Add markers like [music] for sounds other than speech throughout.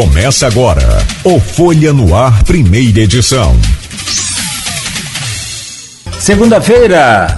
Começa agora o Folha no Ar, primeira edição. Segunda-feira,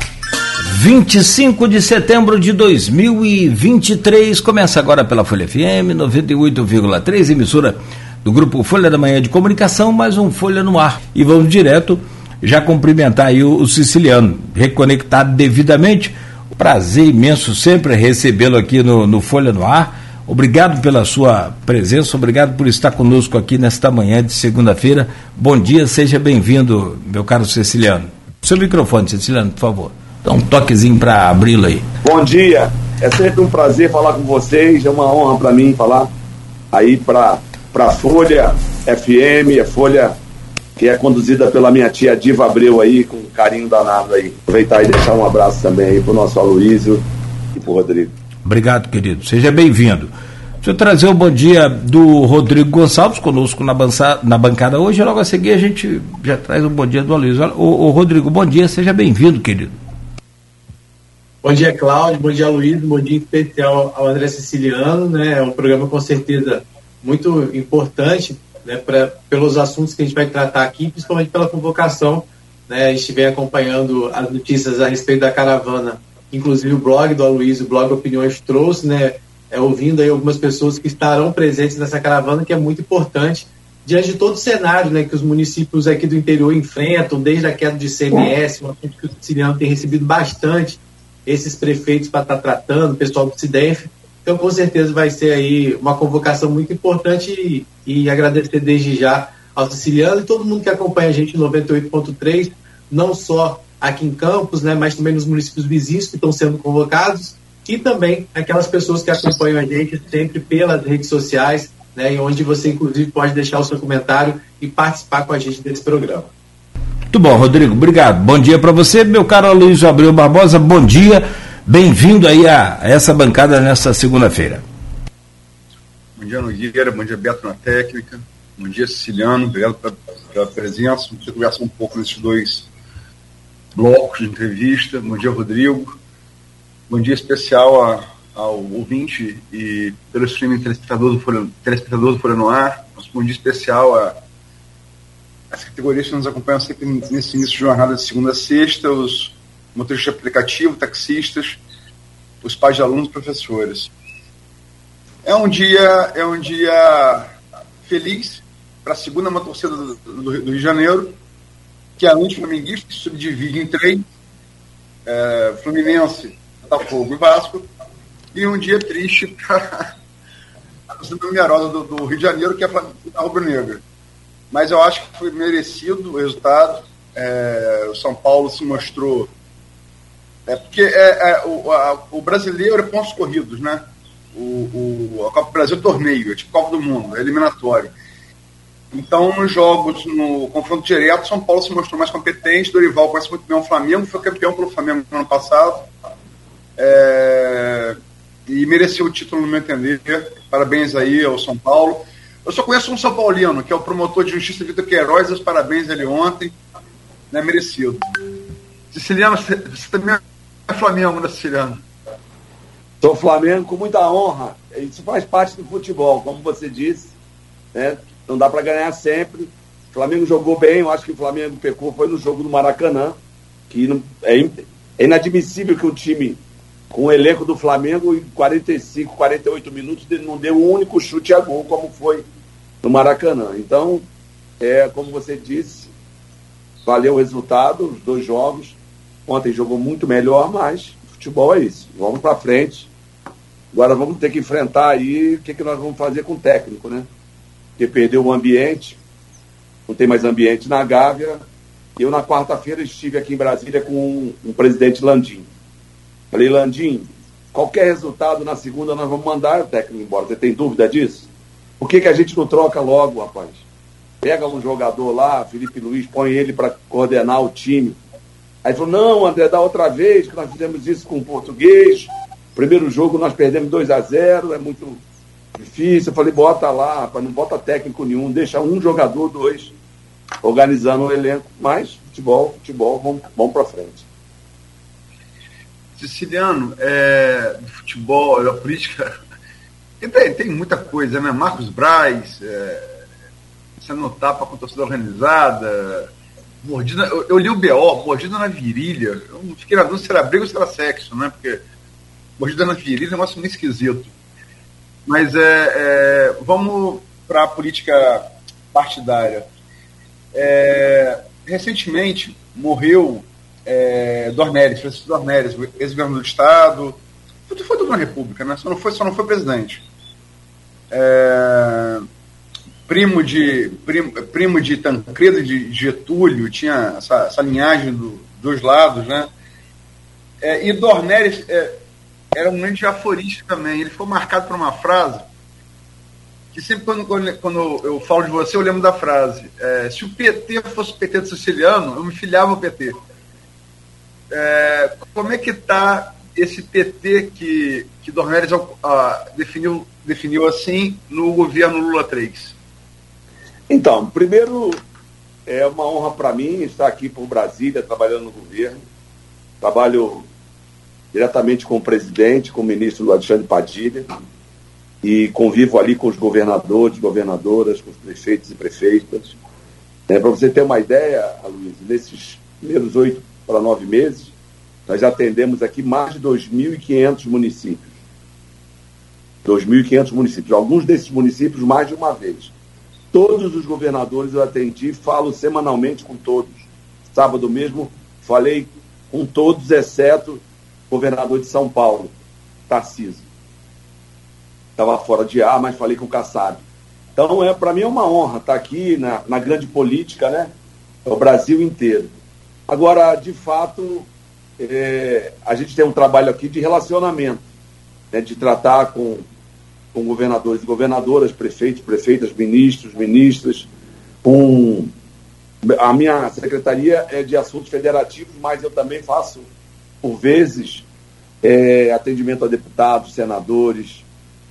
25 de setembro de 2023. Começa agora pela Folha FM 98,3, emissora do grupo Folha da Manhã de Comunicação, mais um Folha no Ar. E vamos direto já cumprimentar aí o, siciliano, reconectado devidamente. Prazer imenso sempre recebê-lo aqui no, no Folha no Ar Obrigado pela sua presença, obrigado por estar conosco aqui nesta manhã de segunda-feira. Bom dia, seja bem-vindo, meu caro Ceciliano. Seu microfone, Ceciliano, por favor. Dá um toquezinho para abri-lo aí. Bom dia, é sempre um prazer falar com vocês, é uma honra para mim falar aí para a Folha FM, a Folha que é conduzida pela minha tia Diva Abreu aí, com carinho danado aí. Aproveitar e deixar um abraço também aí para o nosso Aloysio e para o Rodrigo. Obrigado, querido. Seja bem-vindo. Deixa eu trazer o bom dia do Rodrigo Gonçalves conosco na, na bancada hoje. Logo a seguir a gente já traz o bom dia do Aloysio. O Rodrigo, bom dia, seja bem-vindo, querido. Bom dia, Cláudio. Bom dia, Luiz. Bom dia especial ao André Siciliano. Né? É um programa com certeza muito importante né, pra, pelos assuntos que a gente vai tratar aqui, principalmente pela convocação. Né? A gente vem acompanhando as notícias a respeito da caravana inclusive o blog do Aloysio, o blog Opiniões trouxe, né, é, ouvindo aí algumas pessoas que estarão presentes nessa caravana, que é muito importante, diante de todo o cenário né, que os municípios aqui do interior enfrentam, desde a queda de CMS, um assunto que o Siciliano tem recebido bastante, esses prefeitos para estar tá tratando, o pessoal do CIDEF, então com certeza vai ser aí uma convocação muito importante e, e agradecer desde já ao Siciliano e todo mundo que acompanha a gente no 98.3, não só aqui em Campos, né, mas também nos municípios vizinhos que estão sendo convocados e também aquelas pessoas que acompanham a gente sempre pelas redes sociais, né, onde você inclusive pode deixar o seu comentário e participar com a gente desse programa. Muito bom, Rodrigo, obrigado. Bom dia para você, meu caro Luiz Abreu Barbosa, bom dia. Bem-vindo aí a essa bancada nesta segunda-feira. Bom dia, Nogueira, bom dia, Beto na técnica, bom dia, Siciliano, obrigado pela, pela presença. Vamos conversar um pouco nesses dois blocos de entrevista. Bom dia, Rodrigo. Bom dia especial a, ao ouvinte e pelo streaming telespectador do Folha, telespectador no Ar. Bom dia especial a as categorias que nos acompanham sempre nesse início de jornada de segunda a sexta, os motoristas de aplicativo, taxistas, os pais de alunos professores. É um dia, é um dia feliz para a segunda uma torcida do, do, do Rio de Janeiro, que a anti-flamenguista se subdivide em três, é, Fluminense, Botafogo e Vasco, e um dia triste para [laughs] a numerosa do, do, Rio de Janeiro, que é a rubro-negra. Mas eu acho que foi merecido o resultado. É, o São Paulo se mostrou. É porque é, é o, a, o, brasileiro é pontos corridos, né? O, o, a Copa do Brasil é torneio, é tipo Copa do Mundo, é eliminatório. Então, nos jogos, no confronto direto, São Paulo se mostrou mais competente, Dorival conhece muito bem o Flamengo, foi campeão pelo Flamengo no ano passado. É... E mereceu o título, no meu entender. Parabéns aí ao São Paulo. Eu só conheço um São Paulino, que é o promotor de justiça Vitor Queiroz, os parabéns ele ontem. Né, merecido. Siciliano, você também é Flamengo, né, Siciliano? Sou Flamengo com muita honra. Isso faz parte do futebol, como você disse. Né? Não dá para ganhar sempre. O Flamengo jogou bem, eu acho que o Flamengo pecou, foi no jogo do Maracanã, que não, é, é inadmissível que um time com o elenco do Flamengo, em 45, 48 minutos, não deu um único chute a gol, como foi no Maracanã. Então, é, como você disse, valeu o resultado, os dois jogos. Ontem jogou muito melhor, mas futebol é isso. Vamos para frente. Agora vamos ter que enfrentar aí o que, que nós vamos fazer com o técnico, né? Porque perdeu o ambiente, não tem mais ambiente na Gávea. Eu, na quarta-feira, estive aqui em Brasília com um, um presidente Landim. Falei, Landim, qualquer resultado na segunda nós vamos mandar o técnico embora. Você tem dúvida disso? Por que, que a gente não troca logo, rapaz? Pega um jogador lá, Felipe Luiz, põe ele para coordenar o time. Aí falou, não, André, da outra vez que nós fizemos isso com o português. Primeiro jogo nós perdemos 2 a 0 é muito difícil. Eu falei, bota lá, não bota técnico nenhum, deixa um jogador, dois, organizando o elenco. Mas futebol, futebol, vamos, vamos para frente. Siciliano, é, futebol, a política [laughs] tem, tem muita coisa, né? Marcos Braz, é, sendo tapa com torcida organizada, mordida. Eu, eu, li o BO, mordida na virilha. Eu não fiquei na dúvida se era briga ou se era sexo, né? Porque mordida na virilha é um negócio meio esquisito. Mas é, é vamos para a política partidária. É, recentemente morreu é, Dornelles, Francisco Dornelles, ex-governador do Estado, foi, foi da República, né? só, não foi, só não foi presidente. É, primo de primo, primo de Tancredo de Getúlio, tinha essa, essa linhagem do, dos lados, né? É, e Dornelles é, era um grande aforista também. Ele foi marcado por uma frase que sempre quando, quando eu falo de você, eu lembro da frase. É, se o PT fosse o PT do siciliano, eu me filiava ao PT. É, como é que está esse PT que, que Dornelles ah, definiu, definiu assim no governo Lula 3? Então, primeiro, é uma honra para mim estar aqui por Brasília, trabalhando no governo. Trabalho diretamente com o presidente, com o ministro Alexandre Padilha, e convivo ali com os governadores, governadoras, com os prefeitos e prefeitas. É, para você ter uma ideia, Luiz, nesses primeiros oito para nove meses, nós já atendemos aqui mais de 2.500 municípios. 2.500 municípios. Alguns desses municípios mais de uma vez. Todos os governadores eu atendi, falo semanalmente com todos. Sábado mesmo falei com todos, exceto governador de São Paulo, Tarcísio. Estava fora de ar, mas falei com o Kassab. Então, é, para mim é uma honra estar aqui na, na grande política, né? O Brasil inteiro. Agora, de fato, é, a gente tem um trabalho aqui de relacionamento, né, de tratar com, com governadores e governadoras, prefeitos, prefeitas, ministros, ministras, com a minha secretaria é de assuntos federativos, mas eu também faço, por vezes, é, atendimento a deputados, senadores.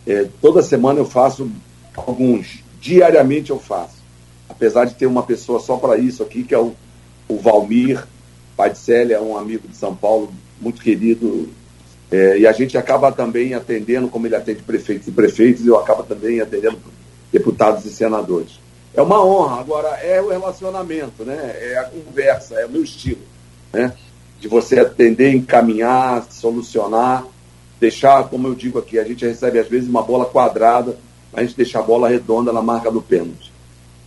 É, toda semana eu faço alguns, diariamente eu faço. Apesar de ter uma pessoa só para isso aqui, que é o, o Valmir, Pai de Célia um amigo de São Paulo, muito querido, é, e a gente acaba também atendendo, como ele atende prefeitos e prefeitos, eu acabo também atendendo deputados e senadores. É uma honra, agora é o relacionamento, né? é a conversa, é o meu estilo, né? De você atender, encaminhar, solucionar, deixar, como eu digo aqui, a gente recebe às vezes uma bola quadrada, a gente deixa a bola redonda na marca do pênalti.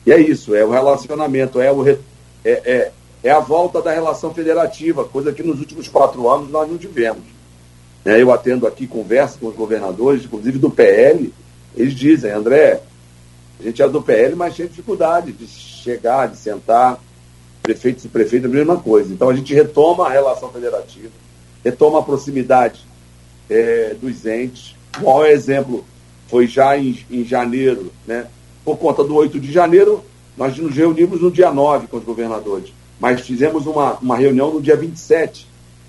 E é isso, é o relacionamento, é, o, é, é, é a volta da relação federativa, coisa que nos últimos quatro anos nós não tivemos. É, eu atendo aqui, converso com os governadores, inclusive do PL, eles dizem, André, a gente é do PL, mas tem dificuldade de chegar, de sentar, prefeitos e prefeitos, a mesma coisa. Então a gente retoma a relação federativa, retoma a proximidade é, dos entes. O maior exemplo foi já em, em janeiro, né? por conta do 8 de janeiro, nós nos reunimos no dia 9 com os governadores mas fizemos uma, uma reunião no dia 27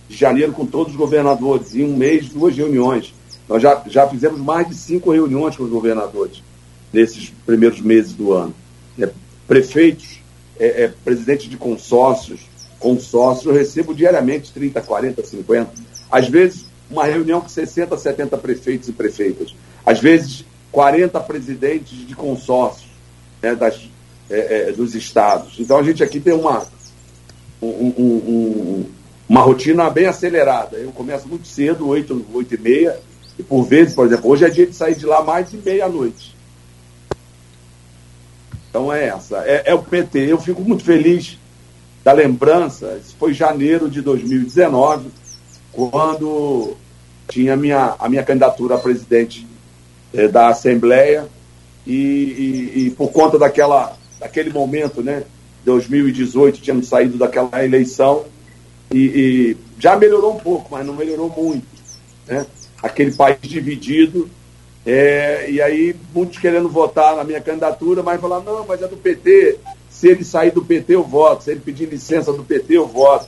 de janeiro com todos os governadores, em um mês, duas reuniões. Nós já, já fizemos mais de cinco reuniões com os governadores nesses primeiros meses do ano. É, prefeitos, é, é, presidentes de consórcios, consórcios, eu recebo diariamente 30, 40, 50. Às vezes, uma reunião com 60, 70 prefeitos e prefeitas. Às vezes, 40 presidentes de consórcios né, das, é, é, dos estados. Então, a gente aqui tem uma, um, um, uma rotina bem acelerada. Eu começo muito cedo, 8, 8 e meia, e por vezes, por exemplo, hoje é dia de sair de lá mais de meia-noite. Então é essa, é, é, o PT. Eu fico muito feliz da lembrança, isso foi janeiro de 2019, quando tinha minha, a minha candidatura a presidente eh, da Assembleia, e, e, e, por conta daquela, daquele momento, né, 2018 tínhamos saído daquela eleição e, e, já melhorou um pouco, mas não melhorou muito. Né? Aquele país dividido, é, e aí muitos querendo votar na minha candidatura, mas falar, não, mas é do PT, se ele sair do PT eu voto, se ele pedir licença do PT eu voto.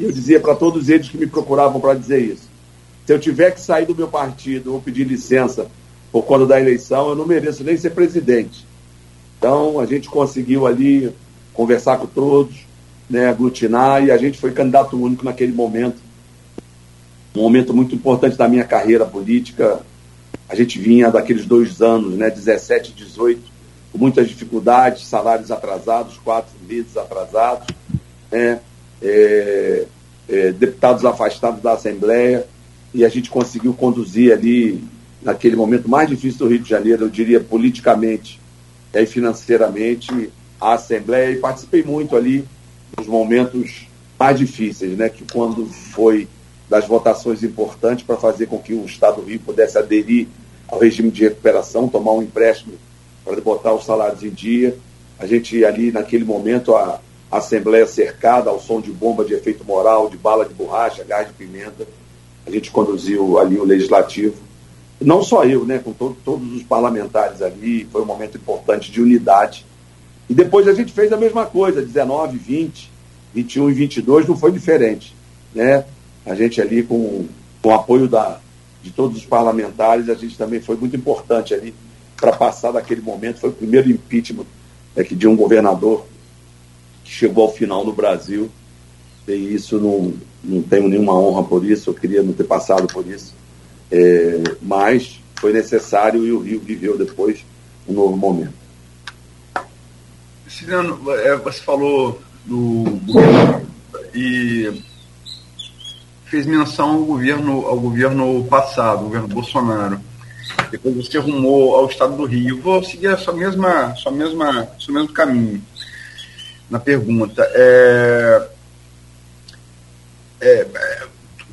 E eu dizia para todos eles que me procuravam para dizer isso. Se eu tiver que sair do meu partido ou pedir licença por conta da eleição, eu não mereço nem ser presidente. Então a gente conseguiu ali conversar com todos, né, aglutinar, e a gente foi candidato único naquele momento. Um momento muito importante da minha carreira política. A gente vinha daqueles dois anos, né, 17 e 18, com muitas dificuldades, salários atrasados, quatro meses atrasados, né, é, é, deputados afastados da Assembleia, e a gente conseguiu conduzir ali, naquele momento mais difícil do Rio de Janeiro, eu diria politicamente e financeiramente, a Assembleia, e participei muito ali nos momentos mais difíceis, né, que quando foi das votações importantes para fazer com que o Estado do Rio pudesse aderir ao regime de recuperação, tomar um empréstimo para botar os salários em dia. A gente ali, naquele momento, a, Assembleia cercada ao som de bomba de efeito moral, de bala de borracha, gás de pimenta. A gente conduziu ali o Legislativo. Não só eu, né, com to todos os parlamentares ali, foi um momento importante de unidade. E depois a gente fez a mesma coisa, 19, 20, 21 e 22 não foi diferente. Né? A gente ali com, com o apoio da, de todos os parlamentares, a gente também foi muito importante ali para passar daquele momento. Foi o primeiro impeachment é, que de um governador que chegou ao final no Brasil. E isso não, não tenho nenhuma honra por isso, eu queria não ter passado por isso. É, mas foi necessário e o Rio viveu depois um novo momento. Ciliano, é, você falou do e fez menção ao governo, ao governo passado, o governo Bolsonaro. Depois você rumou ao estado do Rio. Vou seguir a sua mesma, sua mesma, seu mesmo caminho na pergunta. É, é,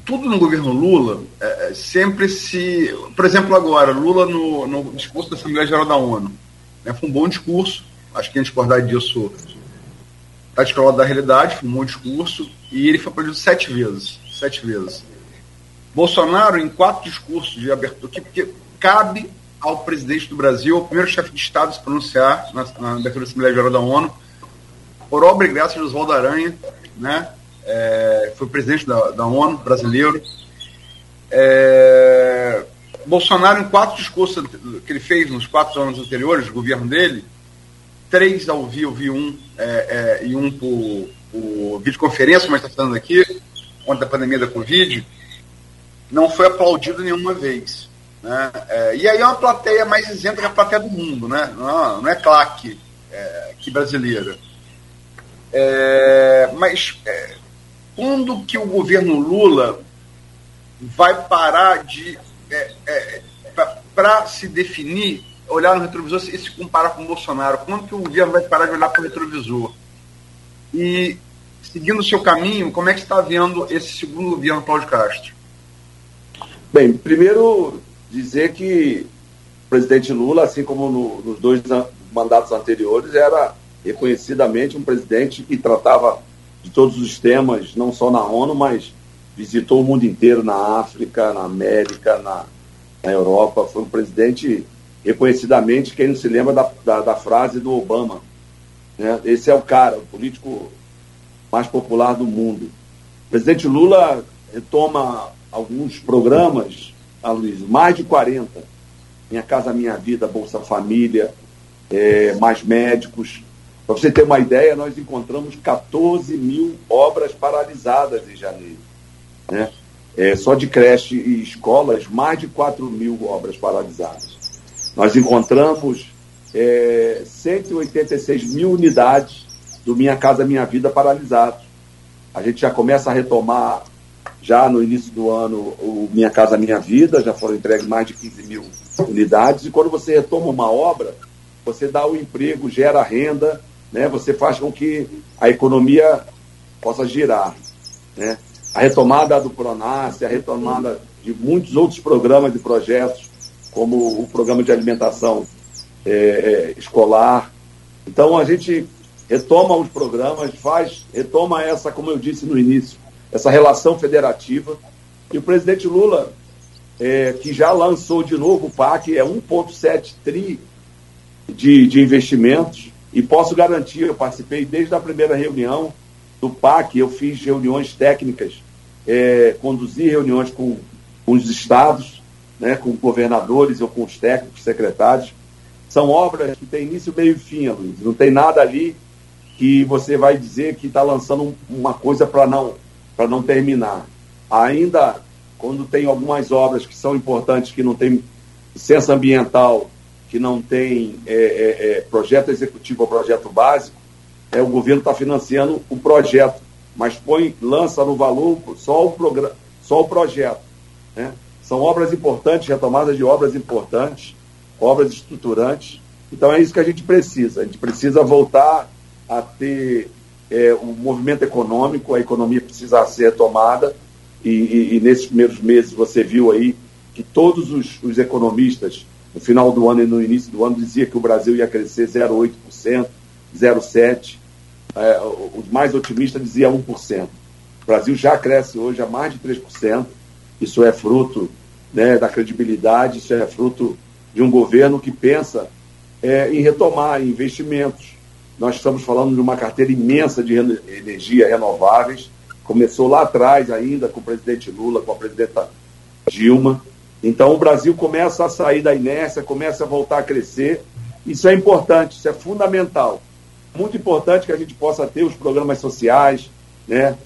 tudo no governo Lula é, sempre se. Por exemplo, agora, Lula no, no discurso da Assembleia Geral da ONU. Né, foi um bom discurso, acho que gente discordar disso está descolado da realidade, foi um bom discurso, e ele foi aplaudido sete vezes. Sete vezes. Bolsonaro, em quatro discursos de abertura, que, que cabe ao presidente do Brasil, ao primeiro chefe de Estado, se pronunciar na, na abertura da Assembleia Geral da ONU, por obra e graça de Oswaldo Aranha, né? É, foi presidente da, da ONU brasileiro. É, Bolsonaro, em quatro discursos que ele fez nos quatro anos anteriores do governo dele, três ao vivo e um, é, é, e um por, por videoconferência, gente está falando aqui, contra a pandemia da Covid, não foi aplaudido nenhuma vez. Né? É, e aí é uma plateia mais isenta que a plateia do mundo, né? não, não é claque é, que brasileira. É, mas é, quando que o governo Lula vai parar de. É, é, para se definir, olhar no retrovisor e se comparar com o Bolsonaro? Quando que o governo vai parar de olhar para o retrovisor? E, seguindo o seu caminho, como é que está vendo esse segundo governo Cláudio Castro? Bem, primeiro dizer que o presidente Lula, assim como no, nos dois mandatos anteriores, era reconhecidamente um presidente que tratava de todos os temas, não só na ONU, mas visitou o mundo inteiro, na África, na América, na, na Europa. Foi um presidente reconhecidamente, quem não se lembra da, da, da frase do Obama. Né? Esse é o cara, o político mais popular do mundo. O presidente Lula retoma alguns programas, a Luiz, mais de 40. Minha Casa Minha Vida, Bolsa Família, é, mais médicos, para você ter uma ideia, nós encontramos 14 mil obras paralisadas em janeiro. Né? É, só de creche e escolas, mais de 4 mil obras paralisadas. Nós encontramos é, 186 mil unidades do Minha Casa Minha Vida paralisados. A gente já começa a retomar, já no início do ano, o Minha Casa Minha Vida, já foram entregues mais de 15 mil unidades. E quando você retoma uma obra, você dá o emprego, gera renda, né, você faz com que a economia possa girar. Né? A retomada do Pronas, a retomada de muitos outros programas e projetos, como o programa de alimentação é, escolar. Então a gente retoma os programas, faz, retoma essa, como eu disse no início, essa relação federativa. E o presidente Lula, é, que já lançou de novo o PAC, é 1,7 tri de, de investimentos, e posso garantir, eu participei desde a primeira reunião do PAC, eu fiz reuniões técnicas, é, conduzi reuniões com, com os estados, né, com governadores ou com os técnicos, secretários. São obras que têm início, meio e fim, Luiz. Não tem nada ali que você vai dizer que está lançando uma coisa para não, não terminar. Ainda, quando tem algumas obras que são importantes, que não tem licença ambiental que não tem é, é, é, projeto executivo ou projeto básico, é, o governo está financiando o projeto, mas põe, lança no valor só o, programa, só o projeto. Né? São obras importantes, retomadas de obras importantes, obras estruturantes. Então é isso que a gente precisa. A gente precisa voltar a ter é, um movimento econômico, a economia precisa ser retomada. E, e, e nesses primeiros meses você viu aí que todos os, os economistas no final do ano e no início do ano dizia que o Brasil ia crescer 0,8%, 0,7%. É, os mais otimistas diziam 1%. O Brasil já cresce hoje a mais de 3%. Isso é fruto né, da credibilidade, isso é fruto de um governo que pensa é, em retomar investimentos. Nós estamos falando de uma carteira imensa de energia renováveis. Começou lá atrás ainda com o presidente Lula, com a presidenta Dilma. Então o Brasil começa a sair da inércia, começa a voltar a crescer. Isso é importante, isso é fundamental. Muito importante que a gente possa ter os programas sociais, né?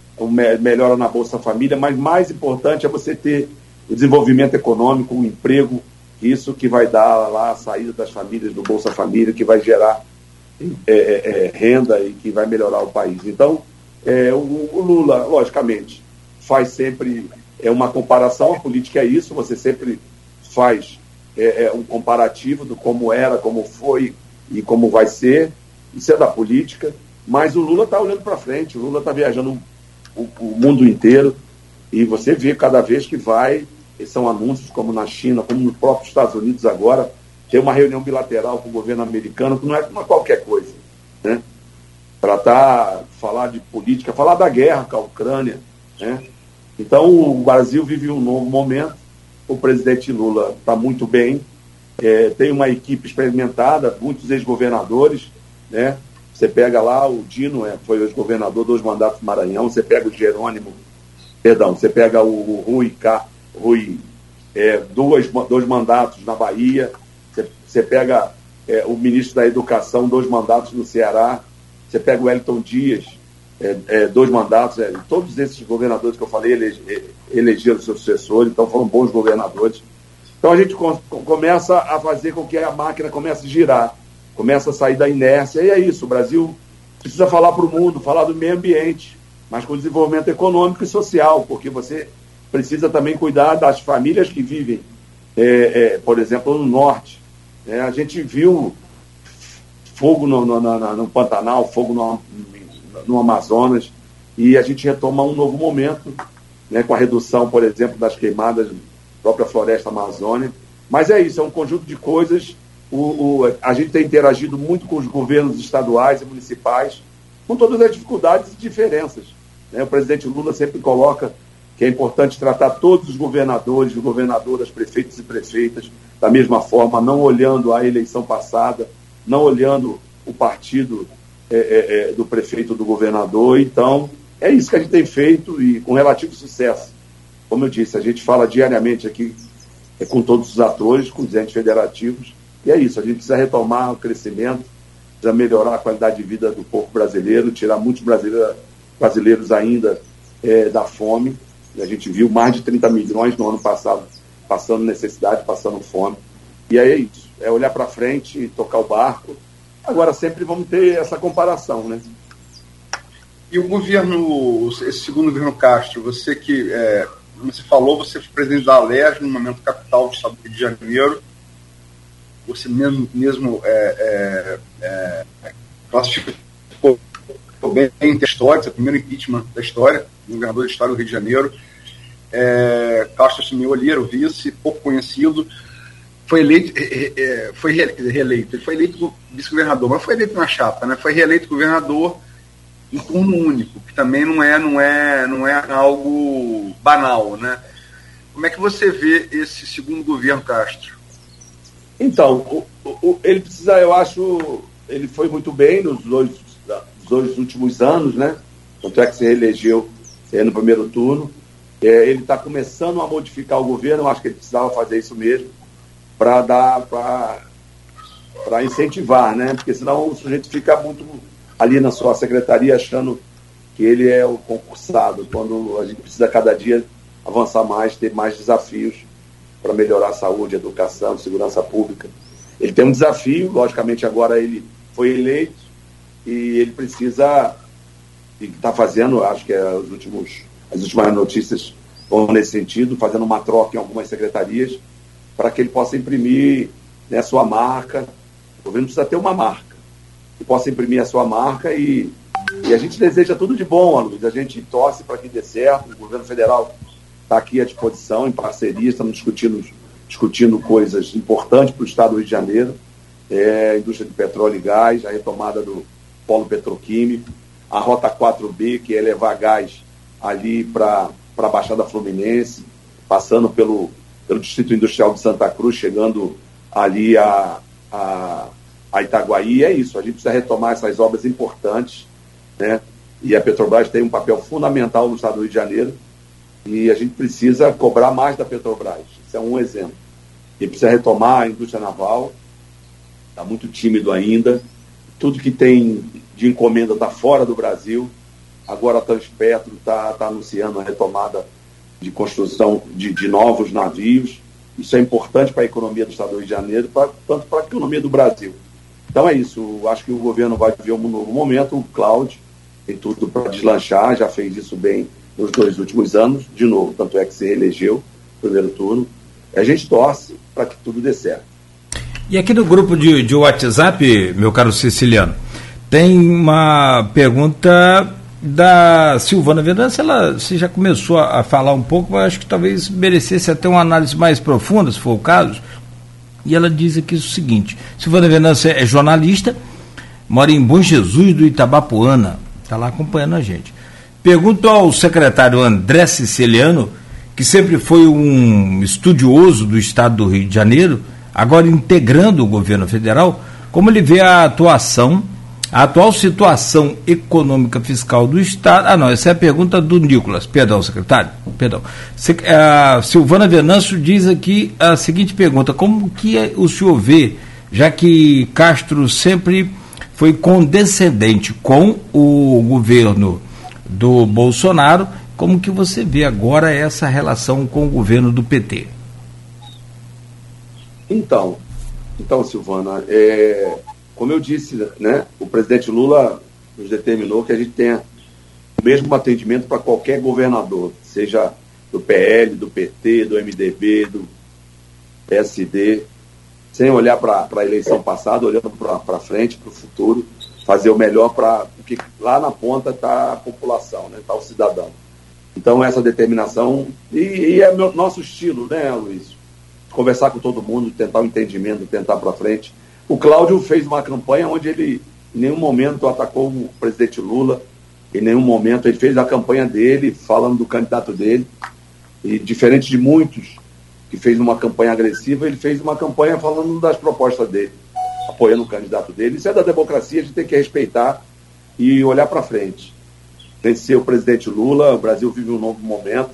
melhora na Bolsa Família, mas mais importante é você ter o desenvolvimento econômico, o emprego, isso que vai dar lá a saída das famílias do Bolsa Família, que vai gerar é, é, é, renda e que vai melhorar o país. Então, é, o, o, Lula, logicamente, faz sempre é uma comparação, a política é isso, você sempre faz é, é, um comparativo do como era, como foi e como vai ser, isso é da política, mas o Lula está olhando para frente, o Lula está viajando o, o mundo inteiro. E você vê cada vez que vai, são anúncios como na China, como nos próprios Estados Unidos agora, tem uma reunião bilateral com o governo americano, que não é uma qualquer coisa, né? Para tá, falar de política, falar da guerra com a Ucrânia, né? Então, o Brasil vive um novo momento. O presidente Lula está muito bem, é, tem uma equipe experimentada, muitos ex-governadores, né? Você pega lá o Dino, é, foi ex-governador, dois mandatos no Maranhão, você pega o Jerônimo, perdão, você pega o, o Rui, Rui é, dois, dois mandatos na Bahia, você, pega é, o ministro da Educação, dois mandatos no Ceará, você pega o Elton Dias, é, é, dois mandatos, é, todos esses governadores que eu falei elege, é, elegeram seus sucessores, então foram bons governadores. Então a gente com, começa a fazer com que a máquina comece a girar, começa a sair da inércia, e é isso, o Brasil precisa falar para o mundo, falar do meio ambiente, mas com desenvolvimento econômico e social, porque você precisa também cuidar das famílias que vivem, é, é, por exemplo, no norte. A gente viu fogo no, no, no, no Pantanal, fogo no, no Amazonas, e a gente retoma um novo momento, né, com a redução, por exemplo, das queimadas da própria floresta amazônica. Mas é isso, é um conjunto de coisas. O, o, a gente tem interagido muito com os governos estaduais e municipais, com todas as dificuldades e diferenças. Né? O presidente Lula sempre coloca que é importante tratar todos os governadores, governadoras, prefeitos e prefeitas da mesma forma, não olhando a eleição passada, não olhando o partido é, é, é, do prefeito, do governador. Então, é isso que a gente tem feito e com relativo sucesso. Como eu disse, a gente fala diariamente aqui é, com todos os atores, com os entes federativos, e é isso, a gente precisa retomar o crescimento, precisa melhorar a qualidade de vida do povo brasileiro, tirar muitos brasileiros, ainda é, da fome. A gente viu mais de 30 milhões no ano passado passando necessidade, passando fome. E aí é isso, é olhar para frente e tocar o barco Agora, sempre vamos ter essa comparação, né? E o governo, esse segundo governo Castro, você que, é, como você falou, você foi presidente da Alerj no momento capital do estado do Rio de Janeiro. Você mesmo, mesmo é, é, é classificou bem a história, seu primeiro impeachment da história, governador do estado do Rio de Janeiro. É, Castro assumiu Olheiro, vice, pouco conhecido foi eleito, é, é, foi reeleito, ele foi eleito vice-governador, mas foi eleito na chapa, né? Foi reeleito governador em turno único, que também não é, não é, não é algo banal, né? Como é que você vê esse segundo governo Castro? Então, o, o, ele precisa, eu acho, ele foi muito bem nos dois, dois últimos anos, né? Tanto é que se reelegeu é, no primeiro turno. É, ele está começando a modificar o governo, acho que ele precisava fazer isso mesmo para dar para incentivar, né? Porque senão o sujeito fica muito ali na sua secretaria achando que ele é o concursado, quando a gente precisa cada dia avançar mais, ter mais desafios para melhorar a saúde, a educação, a segurança pública. Ele tem um desafio, logicamente agora ele foi eleito e ele precisa e está fazendo, acho que é os últimos, as últimas notícias vão nesse sentido, fazendo uma troca em algumas secretarias para que ele possa imprimir né, sua marca. O governo precisa ter uma marca, que possa imprimir a sua marca e, e a gente deseja tudo de bom, Luiz. A gente torce para que dê certo. O governo federal está aqui à disposição, em parceria, estamos discutindo, discutindo coisas importantes para o Estado do Rio de Janeiro, é, indústria de petróleo e gás, a retomada do polo petroquímico, a Rota 4B, que é levar gás ali para a Baixada Fluminense, passando pelo, pelo Distrito Industrial de Santa Cruz, chegando ali a, a, a Itaguaí. é isso, a gente precisa retomar essas obras importantes, né? E a Petrobras tem um papel fundamental no estado do Rio de Janeiro, e a gente precisa cobrar mais da Petrobras. Isso é um exemplo. E precisa retomar a indústria naval, está muito tímido ainda. Tudo que tem de encomenda está fora do Brasil. Agora a Transpetro está tá anunciando a retomada de construção de, de novos navios. Isso é importante para a economia do Estado do Rio de Janeiro, pra, tanto para a economia do Brasil. Então é isso. Acho que o governo vai viver um novo momento. O Cláudio tem tudo para deslanchar, já fez isso bem nos dois últimos anos, de novo, tanto é que se reelegeu no primeiro turno. A gente torce para que tudo dê certo. E aqui no grupo de, de WhatsApp, meu caro Siciliano, tem uma pergunta da Silvana Venâncio, ela você já começou a, falar um pouco, mas acho que talvez merecesse até uma análise mais profunda, se for o caso. E ela diz aqui o seguinte: Silvana Venâncio é jornalista, mora em Bom Jesus do Itabapuana, está lá acompanhando a gente. Pergunto ao secretário André Siciliano, que sempre foi um estudioso do Estado do Rio de Janeiro, agora integrando o governo federal, como ele vê a atuação, a atual situação econômica fiscal do Estado. Ah, não, essa é a pergunta do Nicolas. Perdão, secretário. Perdão. A Silvana Venâncio diz aqui a seguinte pergunta: como que o senhor vê, já que Castro sempre foi condescendente com o governo do Bolsonaro. Como que você vê agora essa relação com o governo do PT? Então, então Silvana, é, como eu disse, né, o presidente Lula nos determinou que a gente tenha o mesmo atendimento para qualquer governador, seja do PL, do PT, do MDB, do PSD, sem olhar para a eleição passada, olhando para frente, para o futuro fazer o melhor para. Porque lá na ponta está a população, está né, tá o cidadão. Então, essa determinação. E, e é meu, nosso estilo, né, Luiz? Conversar com todo mundo, tentar o um entendimento, tentar para frente. O Cláudio fez uma campanha onde ele, em nenhum momento, atacou o presidente Lula, em nenhum momento. Ele fez a campanha dele, falando do candidato dele. E, diferente de muitos que fez uma campanha agressiva, ele fez uma campanha falando das propostas dele apoiando o candidato dele. Isso é da democracia, a gente tem que respeitar e olhar para frente. Vencer o presidente Lula, o Brasil vive um novo momento.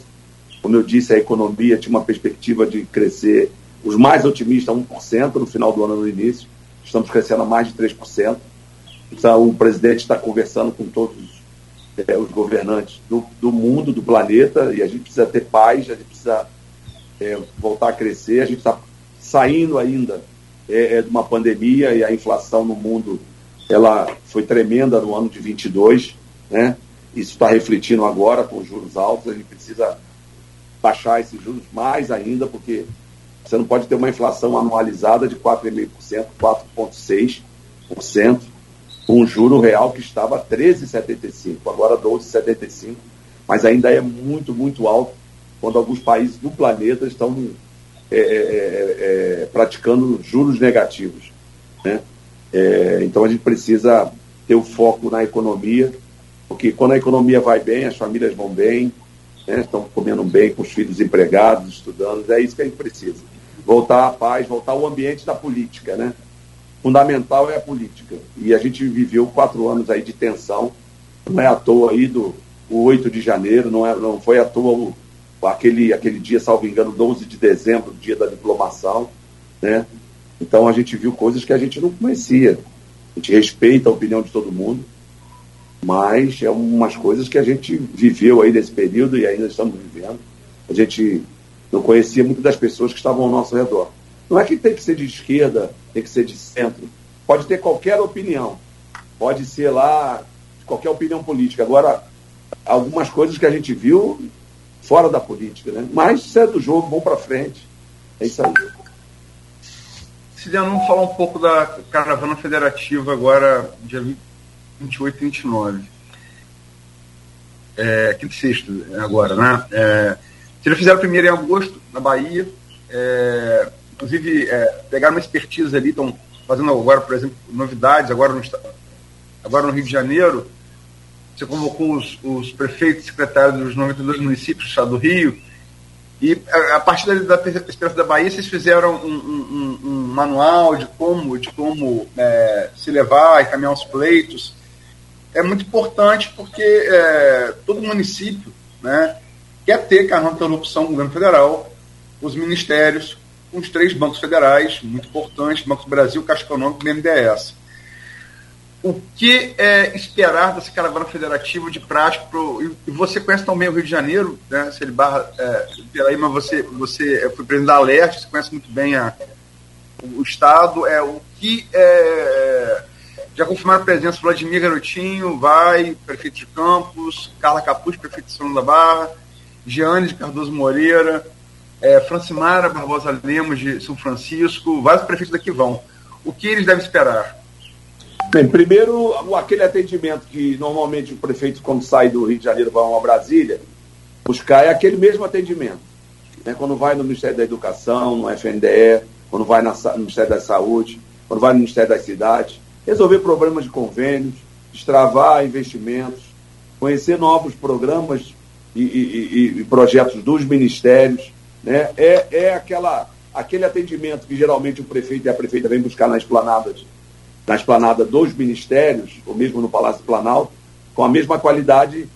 Como eu disse, a economia tinha uma perspectiva de crescer, os mais otimistas, 1% no final do ano, no início. Estamos crescendo a mais de 3%. Então, o presidente está conversando com todos é, os governantes do, do, mundo, do planeta, e a gente precisa ter paz, a gente precisa é, voltar a crescer. A gente está saindo ainda é, de uma pandemia e a inflação no mundo ela foi tremenda no ano de 22, né? Isso está refletindo agora com juros altos. A gente precisa baixar esses juros mais ainda, porque você não pode ter uma inflação anualizada de 4,5%, 4,6%, com um juro real que estava 13,75%, agora 12,75%, mas ainda é muito, muito alto, quando alguns países do planeta estão é é, é, é, é, praticando juros negativos. Né? então a gente precisa ter o foco na economia, porque quando a economia vai bem, as famílias vão bem, né? estão comendo bem com os filhos empregados, estudando, é isso que a gente precisa. Voltar à paz, voltar ao ambiente da política, né? Fundamental é a política. E a gente viveu quatro anos aí de tensão, não é à toa aí do o 8 de janeiro, não, é, não foi à toa o, aquele, aquele dia, salvo engano, 12 de dezembro, dia da diplomação, né? Então a gente viu coisas que a gente não conhecia. A gente respeita a opinião de todo mundo, mas é umas coisas que a gente viveu aí nesse período e ainda estamos vivendo. A gente não conhecia muitas das pessoas que estavam ao nosso redor. Não é que tem que ser de esquerda, tem que ser de centro. Pode ter qualquer opinião. Pode ser lá qualquer opinião política. Agora, algumas coisas que a gente viu fora da política, né? Mas isso é do jogo, vamos para frente. É isso aí. Ciliano, vamos falar um pouco da caravana federativa agora, dia 28 e 29. É, quinta e sexta agora, né? É, eles fizeram primeiro em agosto, na Bahia. É, inclusive, é, pegaram uma expertise ali, estão fazendo agora, por exemplo, novidades, agora no, agora no Rio de Janeiro. Você convocou os, os prefeitos e secretários dos 92 municípios do estado do Rio. E a, a partir da, da experiência da Bahia, vocês fizeram um, um, um, um manual de como, de como é, se levar e caminhar os pleitos. É muito importante porque é, todo município né, quer ter canal de interrupção com o governo federal, os ministérios, com os três bancos federais, muito importantes, Banco do Brasil, Caixa Econômica e BNDES. O que é esperar dessa caravana federativa de prática? Pro, e você conhece também o Rio de Janeiro, né? Se ele barra é, pela mas você, você foi presidente da Alerte, você conhece muito bem a, o, Estado. É, o que é, já confirmaram a presença Vladimir Garotinho, vai, prefeito de Campos, Carla Capuz, prefeito de São da Barra, Giane de Cardoso Moreira, é, Francimara Barbosa Lemos de São Francisco, vários prefeitos daqui vão. O que eles devem esperar? Bem, primeiro, aquele atendimento que normalmente o prefeito, quando sai do Rio de Janeiro, vai a Brasília, buscar é aquele mesmo atendimento. Né? Quando vai no Ministério da Educação, no FNDE, quando vai na, no Ministério da Saúde, quando vai no Ministério das Cidades, resolver problemas de convênios, destravar investimentos, conhecer novos programas e, e, e, projetos dos ministérios, né? é, é aquela, aquele atendimento que geralmente o prefeito e a prefeita vêm buscar na esplanada, na esplanada dos ministérios, ou mesmo no Palácio Planalto, com a mesma qualidade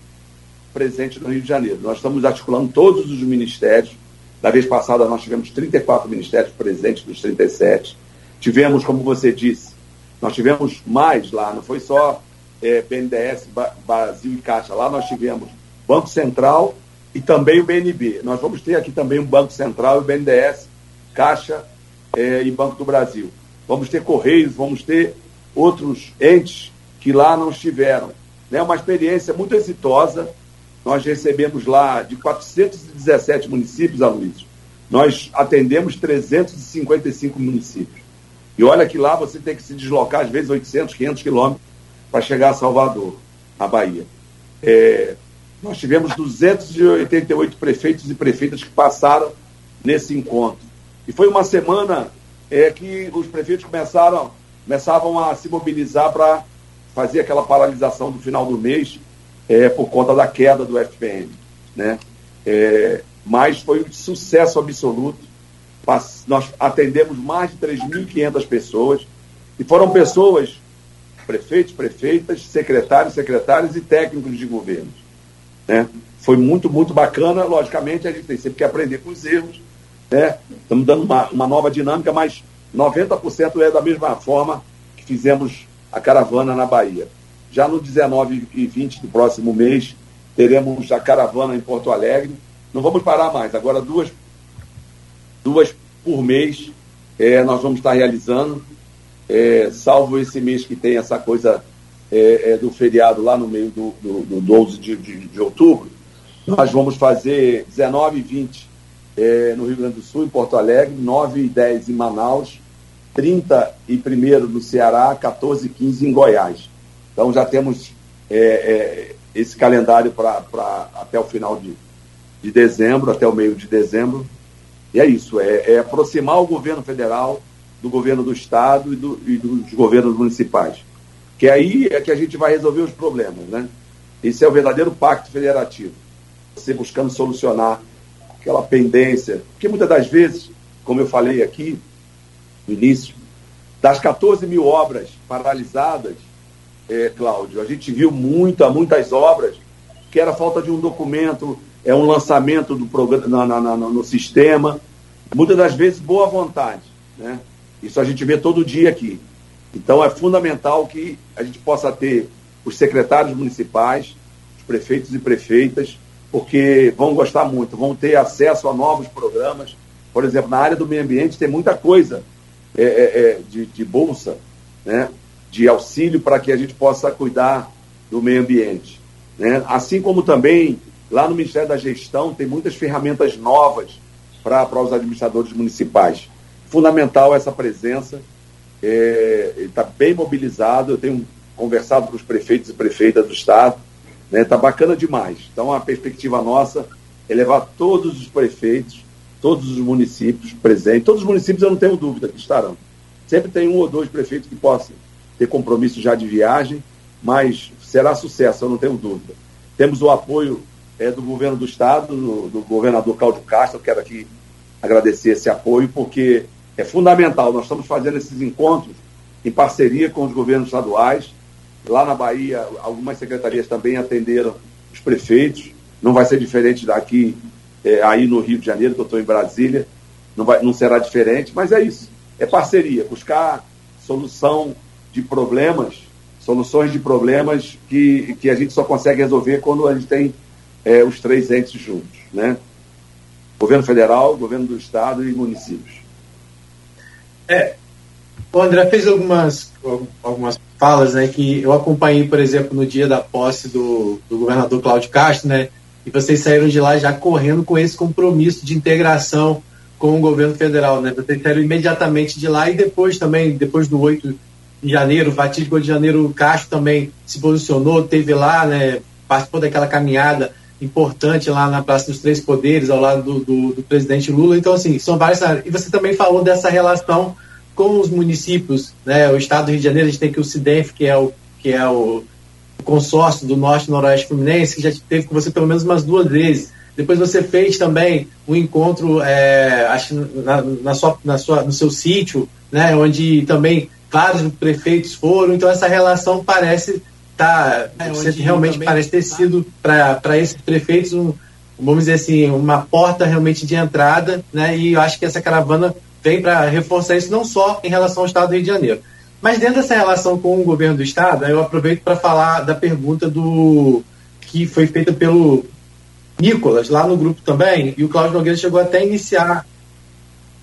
presente no Rio de Janeiro. Nós estamos articulando todos os ministérios. Da vez passada nós tivemos 34 ministérios presentes dos 37. Tivemos, como você disse, nós tivemos mais lá, não foi só é, BNDES, Brasil e Caixa. Lá nós tivemos Banco Central e também o BNB. Nós vamos ter aqui também um Banco Central e o BNDES, Caixa é, e Banco do Brasil. Vamos ter Correios, vamos ter outros entes que lá não estiveram. É né? uma experiência muito exitosa. Nós recebemos lá de 417 municípios, Aloysio, nós atendemos 355 municípios. E olha que lá você tem que se deslocar, às vezes, 800, 500 quilômetros para chegar a Salvador, na Bahia. É, nós tivemos 288 prefeitos e prefeitas que passaram nesse encontro. E foi uma semana é, que os prefeitos começaram, começavam a se mobilizar para fazer aquela paralisação do final do mês é, por conta da queda do FPM. Né? É, mas foi um sucesso absoluto. Nós atendemos mais de 3.500 pessoas e foram pessoas, prefeitos, prefeitas, secretários, secretários e técnicos de governo. Né? Foi muito, muito bacana. Logicamente, a gente tem sempre que aprender com os erros. Né? Estamos dando uma, uma nova dinâmica, mas 90% é da mesma forma que fizemos a caravana na Bahia. Já no 19 e 20 do próximo mês, teremos a caravana em Porto Alegre. Não vamos parar mais, agora duas, duas por mês é, nós vamos estar realizando, é, salvo esse mês que tem essa coisa é, é, do feriado lá no meio do, do, do 12 de, de, de, outubro, nós vamos fazer 19 e 20 é, no Rio Grande do Sul, em Porto Alegre, 9 e 10 em Manaus, 30 e 1 no Ceará, 14 e 15 em Goiás. Então já temos é, é, esse calendário para até o final de, de dezembro, até o meio de dezembro. E é isso, é, é aproximar o governo federal do governo do estado e, do, e dos governos municipais que aí é que a gente vai resolver os problemas, né? Esse é o verdadeiro pacto federativo. Você buscando solucionar aquela pendência, porque muitas das vezes, como eu falei aqui no início, das 14 mil obras paralisadas, é, Cláudio, a gente viu muita, muitas obras que era falta de um documento, é um lançamento do programa na, na, no sistema, muitas das vezes boa vontade, né? Isso a gente vê todo dia aqui. Então é fundamental que a gente possa ter os secretários municipais, os prefeitos e prefeitas, porque vão gostar muito, vão ter acesso a novos programas. Por exemplo, na área do meio ambiente tem muita coisa é, é, é de, de, bolsa, né? de auxílio para que a gente possa cuidar do meio ambiente. Né? Assim como também lá no Ministério da Gestão tem muitas ferramentas novas para os administradores municipais. Fundamental essa presença, está é, bem mobilizado, eu tenho conversado com os prefeitos e prefeitas do Estado, Está né? Tá bacana demais. Então, a perspectiva nossa é levar todos os prefeitos, todos os municípios presentes. Todos os municípios, eu não tenho dúvida que estarão. Sempre tem um ou dois prefeitos que possam ter compromisso já de viagem, mas será sucesso, eu não tenho dúvida. Temos o apoio é, do governo do Estado, do, do governador Cláudio Castro, quero aqui agradecer esse apoio, porque é fundamental. Nós estamos fazendo esses encontros em parceria com os governos estaduais, Lá na Bahia, algumas secretarias também atenderam os prefeitos. Não vai ser diferente daqui, é, aí no Rio de Janeiro, que eu estou em Brasília. Não, vai, não será diferente, mas é isso. É parceria, buscar solução de problemas, soluções de problemas que, que a gente só consegue resolver quando a gente tem é, os três entes juntos, né? Governo federal, governo do estado e municípios. É, o André fez algumas, algumas falas, né, que eu acompanhei, por exemplo, no dia da posse do, do governador Cláudio Castro, né, e vocês saíram de lá já correndo com esse compromisso de integração com o governo federal, né, vocês saíram imediatamente de lá e depois também, depois do 8 de janeiro, fatídico de janeiro, o Castro também se posicionou, teve lá, né, participou daquela caminhada importante lá na Praça dos Três Poderes, ao lado do, do, do presidente Lula, então assim, são várias, e você também falou dessa relação com os municípios, né, o estado do Rio de Janeiro, a gente tem aqui o CIDEF, que é o, que é o consórcio do Norte e Noroeste Fluminense, que já teve com você pelo menos umas duas vezes. Depois você fez também um encontro, é, acho, na, na, sua, na sua, no seu sítio, né, onde também vários prefeitos foram. Então essa relação parece tá, é, realmente parece ter sido para esses prefeitos um, vamos dizer assim, uma porta realmente de entrada, né? E eu acho que essa caravana vem para reforçar isso não só em relação ao Estado do Rio de Janeiro. Mas dentro dessa relação com o governo do Estado, eu aproveito para falar da pergunta do que foi feita pelo Nicolas, lá no grupo também, e o Cláudio Nogueira chegou até a iniciar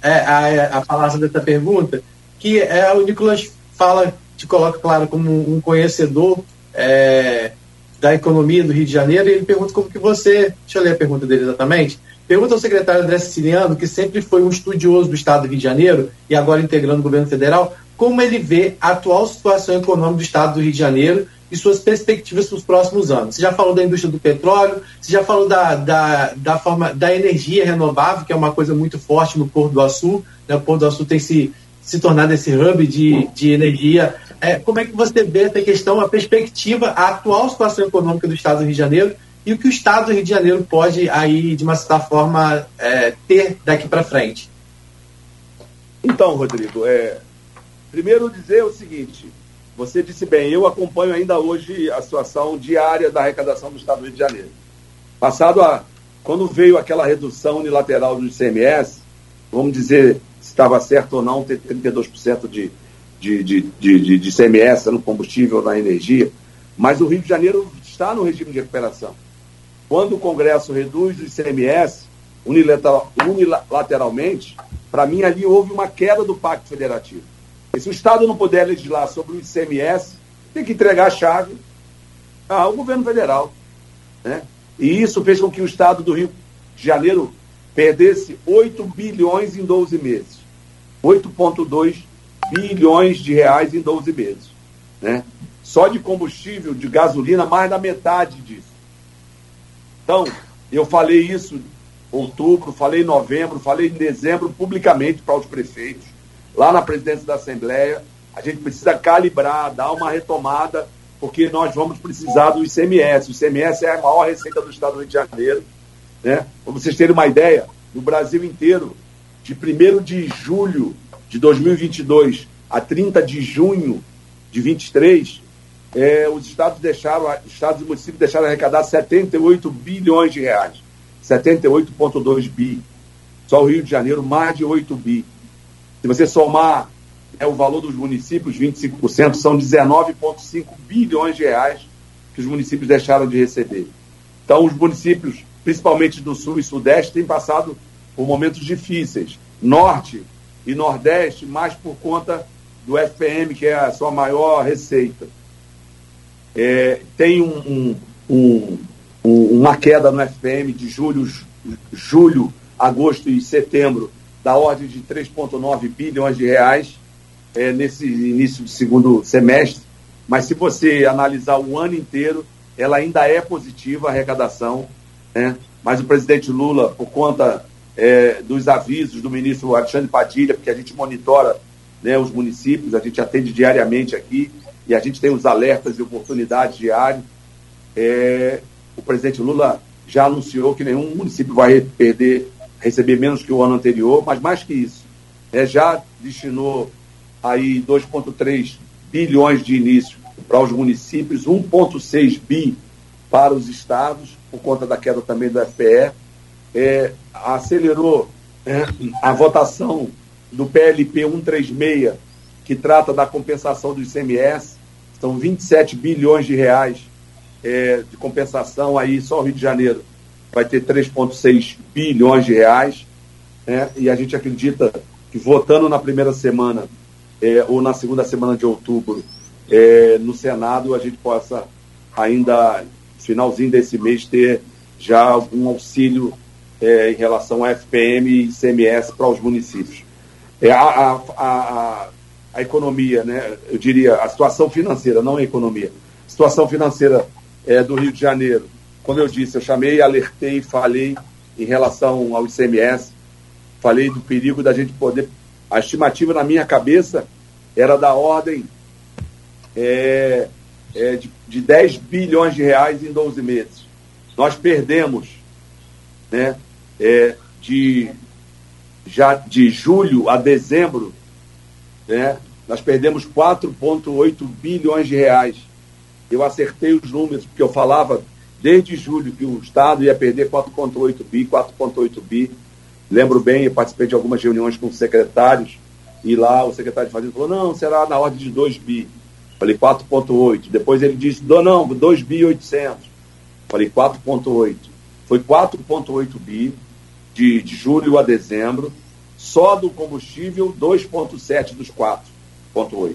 é, a, a falar dessa pergunta, que é, o Nicolas fala, te coloca, claro, como um conhecedor é, da economia do Rio de Janeiro, e ele pergunta como que você, deixa eu ler a pergunta dele exatamente, Pergunta ao secretário André Siciliano, que sempre foi um estudioso do Estado do Rio de Janeiro e agora integrando o governo federal, como ele vê a atual situação econômica do Estado do Rio de Janeiro e suas perspectivas para os próximos anos. Você já falou da indústria do petróleo, você já falou da, da, da, forma, da energia renovável, que é uma coisa muito forte no Porto do Açu. Né? O Porto do Açu tem se, se tornado esse hub de, de energia. É, como é que você vê essa questão, a perspectiva, a atual situação econômica do Estado do Rio de Janeiro e o que o Estado do Rio de Janeiro pode aí, de uma certa forma, é, ter daqui para frente? Então, Rodrigo, é, primeiro dizer o seguinte, você disse bem, eu acompanho ainda hoje a situação diária da arrecadação do Estado do Rio de Janeiro. Passado a, quando veio aquela redução unilateral do ICMS, vamos dizer se estava certo ou não ter 32% de, de, de, de, de, ICMS no combustível, na energia, mas o Rio de Janeiro está no regime de recuperação. Quando o Congresso reduz o ICMS unilateralmente, para mim ali houve uma queda do Pacto Federativo. E se o Estado não puder legislar sobre o ICMS, tem que entregar a chave ao governo federal. Né? E isso fez com que o Estado do Rio de Janeiro perdesse 8 bilhões em 12 meses. 8,2 bilhões de reais em 12 meses. Né? Só de combustível, de gasolina, mais da metade disso. Então, eu falei isso em outubro, falei em novembro, falei em dezembro publicamente para os prefeitos, lá na presidência da Assembleia. A gente precisa calibrar, dar uma retomada, porque nós vamos precisar do ICMS. O ICMS é a maior receita do Estado do Rio de Janeiro. Né? Para vocês terem uma ideia, no Brasil inteiro, de 1 de julho de 2022 a 30 de junho de 23, é, os estados deixaram, os estados e municípios deixaram arrecadar 78 bilhões de reais. 78,2 bi. Só o Rio de Janeiro, mais de 8 bi. Se você somar é, o valor dos municípios, 25%, são 19,5 bilhões de reais que os municípios deixaram de receber. Então, os municípios principalmente do Sul e Sudeste, têm passado por momentos difíceis. Norte e Nordeste, mais por conta do FPM, que é a sua maior receita. É, tem um, um, um, uma queda no FPM de julho, julho, agosto e setembro da ordem de 3,9 bilhões de reais é, nesse início de segundo semestre. Mas se você analisar o ano inteiro, ela ainda é positiva a arrecadação. Né? Mas o presidente Lula, por conta é, dos avisos do ministro Alexandre Padilha, porque a gente monitora né, os municípios, a gente atende diariamente aqui e a gente tem os alertas e oportunidades diários. É, o presidente Lula já anunciou que nenhum município vai perder, receber menos que o ano anterior, mas mais que isso, é, já destinou aí 2,3 bilhões de início para os municípios, 1,6 bi para os estados, por conta da queda também do FPE, é, acelerou é, a votação do PLP 136, que trata da compensação do ICMS, são 27 bilhões de reais é, de compensação aí, só o Rio de Janeiro vai ter 3,6 bilhões de reais, né? e a gente acredita que votando na primeira semana é, ou na segunda semana de outubro é, no Senado, a gente possa ainda, finalzinho desse mês, ter já algum auxílio é, em relação a FPM e ICMS para os municípios. É, a, a, a, a, economia, né, eu diria, a situação financeira, não a economia, a situação financeira é, do Rio de Janeiro, como eu disse, eu chamei, alertei, falei em relação ao ICMS, falei do perigo da gente poder. A estimativa na minha cabeça era da ordem é, é, de, de 10 bilhões de reais em 12 meses. Nós perdemos né, é, de, já de julho a dezembro, né, nós perdemos 4,8 bilhões de reais. Eu acertei os números, porque eu falava desde julho que o Estado ia perder 4,8 bi, 4,8 bi. Lembro bem, eu participei de algumas reuniões com secretários, e lá o secretário de Fazenda falou, não, será na ordem de 2 bi. Falei 4,8. Depois ele disse, não, 2 bi 800. Falei 4,8. Foi 4,8 bi de, de julho a dezembro, só do combustível 2,7 dos 4,8.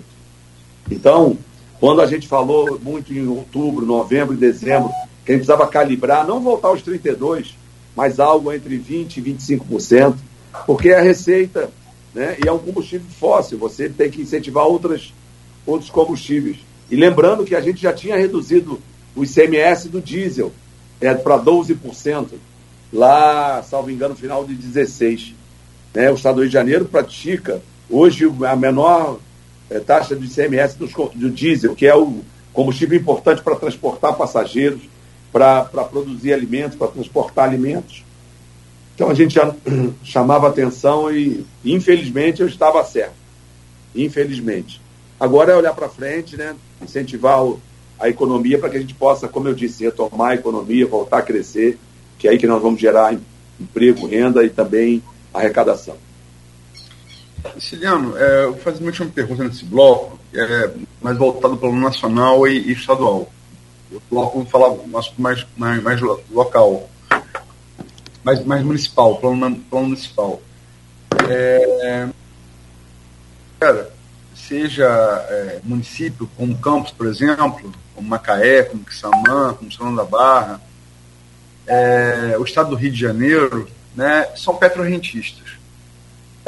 Então, quando a gente falou muito em outubro, novembro e dezembro, que a gente precisava calibrar, não voltar aos 32, mas algo entre 20% e 25%, porque é a receita, né? E é um combustível fóssil, você tem que incentivar outras, outros combustíveis. E lembrando que a gente já tinha reduzido o ICMS do diesel é, para 12% lá, salvo engano, no final de 16. Né? O Estado do Rio de Janeiro pratica hoje a menor é, taxa de ICMS do, do diesel, que é o combustível importante para transportar passageiros, para produzir alimentos, para transportar alimentos. Então a gente já [clears throat] chamava atenção e, infelizmente, eu estava certo. Infelizmente. Agora é olhar para frente, né? incentivar o, a economia para que a gente possa, como eu disse, retomar a economia, voltar a crescer que é aí que nós vamos gerar emprego, renda e também arrecadação. Siciliano, é, eu vou fazer uma última pergunta nesse bloco, é, mais voltado para o nacional e, e estadual. O bloco vamos falar mais, mais, mais, local, mais, mais municipal, plano, plano municipal. É, cara, seja é, município como Campos, por exemplo, como Macaé, como Quissamã, como São da Barra, é, o estado do Rio de Janeiro, né, são petrorrentistas.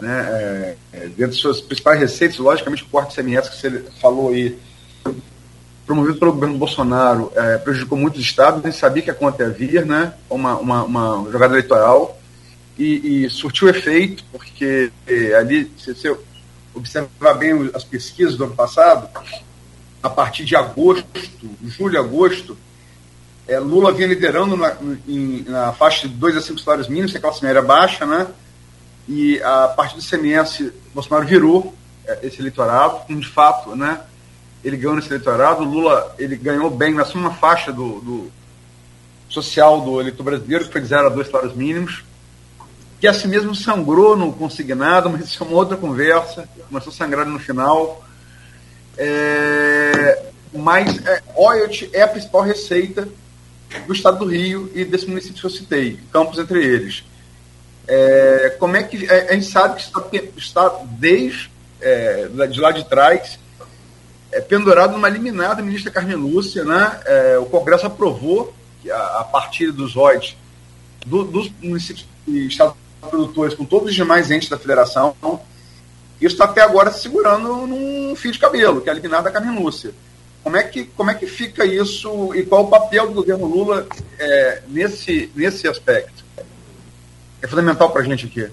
Né, é, é dentro de suas principais receitas, logicamente, o corte CMS que você falou aí, promovido pelo governo Bolsonaro, é, prejudicou muitos estados, a gente sabia que a conta ia vir, né, uma, uma, uma jogada eleitoral, e, e, surtiu efeito, porque é, ali, se você observar bem as pesquisas do ano passado, a partir de agosto, julho, agosto, é, Lula vinha liderando na, em, na faixa de 2 a 5 salários mínimos, que a classe média baixa, né? E a partir do CMS, Bolsonaro virou é, esse eleitorado, como de fato, né? Ele ganhou nesse eleitorado. Lula ele ganhou bem na sua faixa do, do social do eleitor brasileiro, que foi de 0 a 2 salários mínimos, que assim mesmo sangrou no consignado, [laughs] mas isso é uma outra conversa, começou a sangrar no final. É, mas é, é a principal receita do estado do Rio e desse município que eu citei, Campos entre eles. É, como é que é, a gente sabe que está, está desde é, de lá de trás é, pendurado numa liminar da ministra Carmen Lúcia, né? É, o Congresso aprovou que a, a partir dos ROIs do, dos municípios e estados produtores com todos os demais entes da federação, isso está até agora segurando num fio de cabelo, que é a liminar da Carmen Lúcia. Como é que, como é que fica isso e qual o papel do governo Lula é, nesse, nesse aspecto? É fundamental para a gente aqui.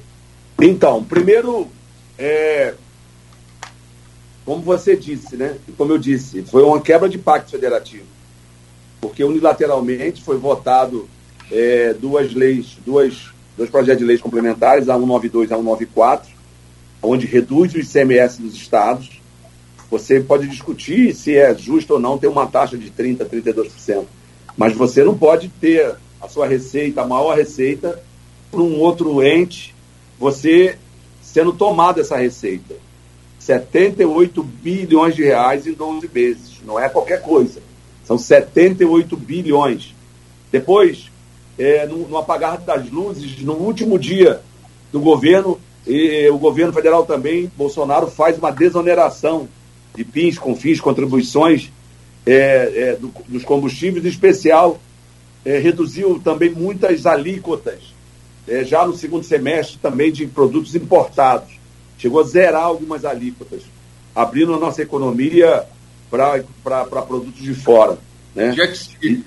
Então, primeiro, é, como você disse, né? Como eu disse, foi uma quebra de pacto federativo. Porque unilateralmente foi votado é, duas leis, duas, dois projetos de leis complementares, a 192 e a 194, onde reduz o ICMS dos estados você pode discutir se é justo ou não ter uma taxa de 30%, 32%. Mas você não pode ter a sua receita, a maior receita, para um outro ente, você sendo tomado essa receita. 78 bilhões de reais em 12 meses. Não é qualquer coisa. São 78 bilhões. Depois, é, no, no apagar das luzes, no último dia do governo, e o governo federal também, Bolsonaro, faz uma desoneração de PINs, CONFINs, contribuições é, é, do, dos combustíveis, em especial, é, reduziu também muitas alíquotas, é, já no segundo semestre também de produtos importados. Chegou a zerar algumas alíquotas, abrindo a nossa economia para produtos de fora. Né? E,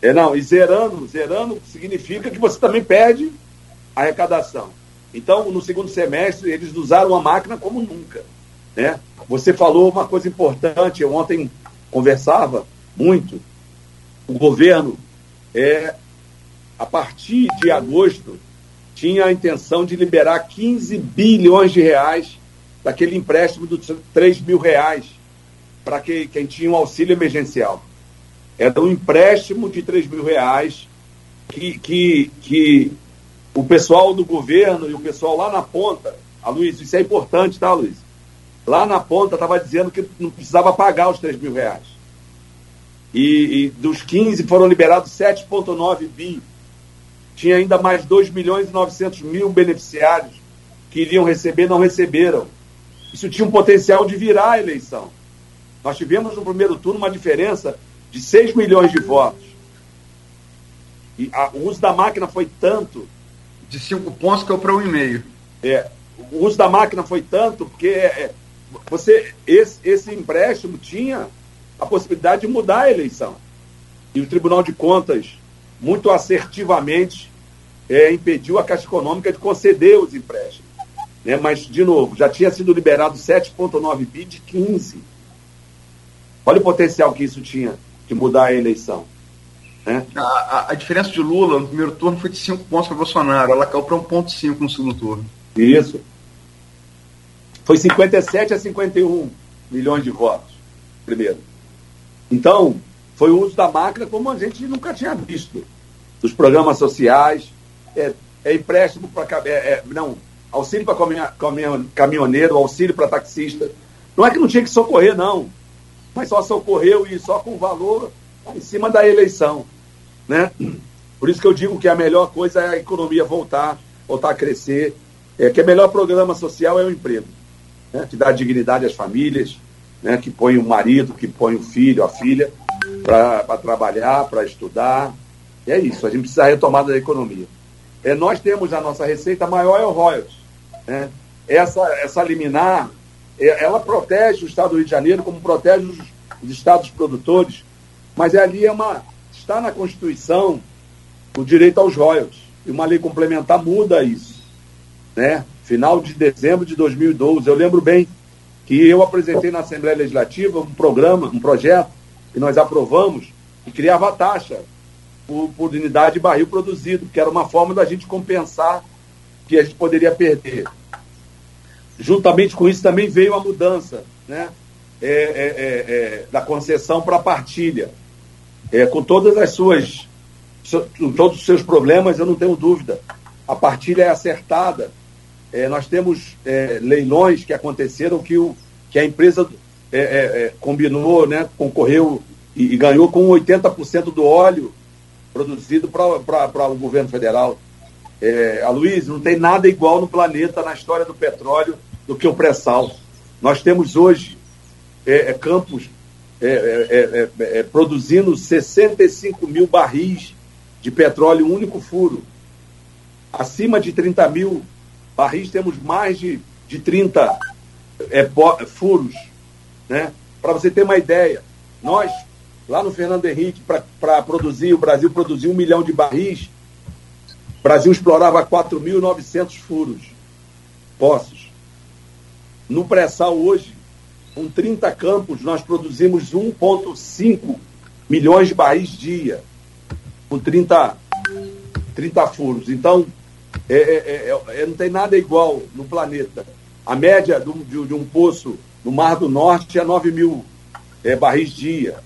é, não, e zerando, zerando significa que você também perde a arrecadação. Então, no segundo semestre, eles usaram a máquina como nunca. Né? Você falou uma coisa importante, eu ontem conversava muito. O governo, é, a partir de agosto, tinha a intenção de liberar 15 bilhões de reais daquele empréstimo dos 3 mil reais para que, quem tinha um auxílio emergencial. Era um empréstimo de 3 mil reais que, que, que o pessoal do governo e o pessoal lá na ponta, a Luiz, isso é importante, tá, Luiz? Lá na ponta estava dizendo que não precisava pagar os 3 mil reais. E, e dos 15 foram liberados 7,9 bi. Tinha ainda mais 2 milhões e 900 mil beneficiários que iriam receber, não receberam. Isso tinha um potencial de virar a eleição. Nós tivemos no primeiro turno uma diferença de 6 milhões de votos. E a, o uso da máquina foi tanto. De 5 pontos que eu para um e meio. É, o uso da máquina foi tanto porque é, é você esse, esse empréstimo tinha a possibilidade de mudar a eleição. E o Tribunal de Contas, muito assertivamente, é, impediu a Caixa Econômica de conceder os empréstimos. Né? Mas, de novo, já tinha sido liberado 7,9 bi de 15. Olha o potencial que isso tinha de mudar a eleição. Né? A, a, a, diferença de Lula no primeiro turno foi de 5 pontos para Bolsonaro. Ela caiu para 1,5 no segundo turno. Isso. Foi 57 a 51 milhões de votos, primeiro. Então, foi o uso da máquina como a gente nunca tinha visto. Dos programas sociais, é, é empréstimo para. É, é, não, auxílio para caminhoneiro, auxílio para taxista. Não é que não tinha que socorrer, não. Mas só socorreu e só com valor em cima da eleição. Né? Por isso que eu digo que a melhor coisa é a economia voltar, voltar a crescer. É, que o melhor programa social é o emprego né, que dá dignidade às famílias, né, que põe o marido, que põe o filho, a filha, para trabalhar, para estudar. E é isso, a gente precisa retomada da economia. É, nós temos a nossa receita maior é o royalties. Né? Essa, essa liminar, é, ela protege o Estado do Rio de Janeiro como protege os, os estados produtores, mas ali é uma, está na Constituição o direito aos royalties. E uma lei complementar muda isso. Né? Final de dezembro de 2012. Eu lembro bem que eu apresentei na Assembleia Legislativa um programa, um projeto, que nós aprovamos, que criava a taxa por, por unidade de barril produzido, que era uma forma da gente compensar que a gente poderia perder. Juntamente com isso também veio a mudança né, é, é, é, é da concessão para a partilha. É, com todas as suas, com todos os seus problemas, eu não tenho dúvida. A partilha é acertada é, nós temos é, leilões que aconteceram que, o, que a empresa é, é, é combinou, né, concorreu e, e, ganhou com 80% do óleo produzido para o governo federal. É, Aloysio, não tem nada igual no planeta, na história do petróleo, do que o pré-sal. Nós temos hoje é, é campos é, é, produzindo 65 mil barris de petróleo, um único furo. Acima de 30 mil barris, temos mais de, de 30 furos. Né? Para você ter uma ideia, nós, lá no Fernando Henrique, para produzir, o Brasil produziu um milhão de barris, o Brasil explorava 4.900 furos, poços. No pré-sal hoje, com 30 campos, nós produzimos 1,5 milhões de barris dia, com 30, 30 furos. Então, é, é, é, é, não tem nada igual no planeta. A média de, de, de um poço no Mar do Norte é 9 mil é, barris dia.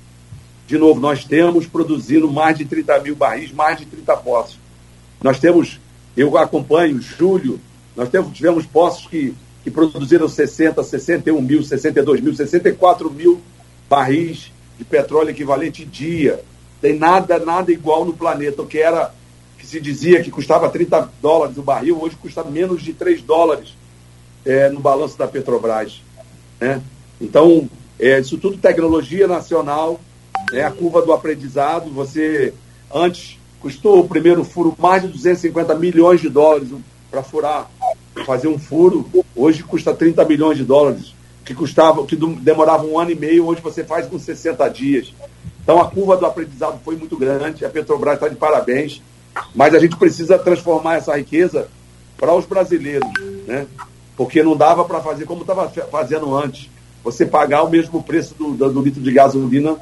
De novo, nós temos produzindo mais de 30 mil barris, mais de 30 poços. Nós temos, eu acompanho, julho, nós temos, tivemos poços que, que produziram 60, 61 mil, 62 mil, 64 mil barris de petróleo equivalente dia. Tem nada, nada igual no planeta. O que era, que se dizia que custava 30 dólares o barril, hoje custa menos de 3 dólares é, no balanço da Petrobras. Né? Então, é, isso tudo tecnologia nacional, é a curva do aprendizado. Você, antes, custou o primeiro furo mais de 250 milhões de dólares para furar, fazer um furo. Hoje custa 30 milhões de dólares, que custava, que demorava um ano e meio, hoje você faz com 60 dias. Então a curva do aprendizado foi muito grande, a Petrobras está de parabéns, mas a gente precisa transformar essa riqueza para os brasileiros, né? Porque não dava para fazer como estava fazendo antes você pagar o mesmo preço do, do, do litro de gasolina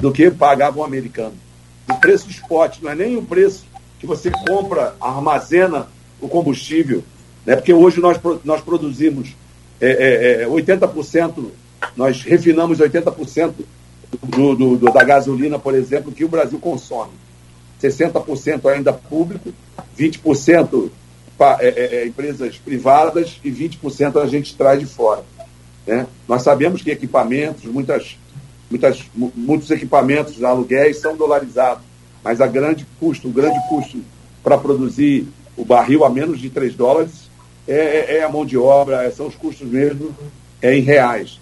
do que pagava um americano. O preço spot, não é nem o preço que você compra, armazena o combustível, né? porque hoje nós, nós produzimos é, é, 80%, é, nós refinamos 80% do, do, do, da gasolina, por exemplo, que o Brasil consome. 60% ainda público, 20% para é, é, é, empresas privadas e 20% a gente traz de fora. Né? Nós sabemos que equipamentos, muitas, muitas, muitos equipamentos, aluguéis são dolarizados, mas a grande custo, o grande custo para produzir o barril a menos de 3 dólares é, é, é, a mão de obra, são os custos mesmo é, em reais.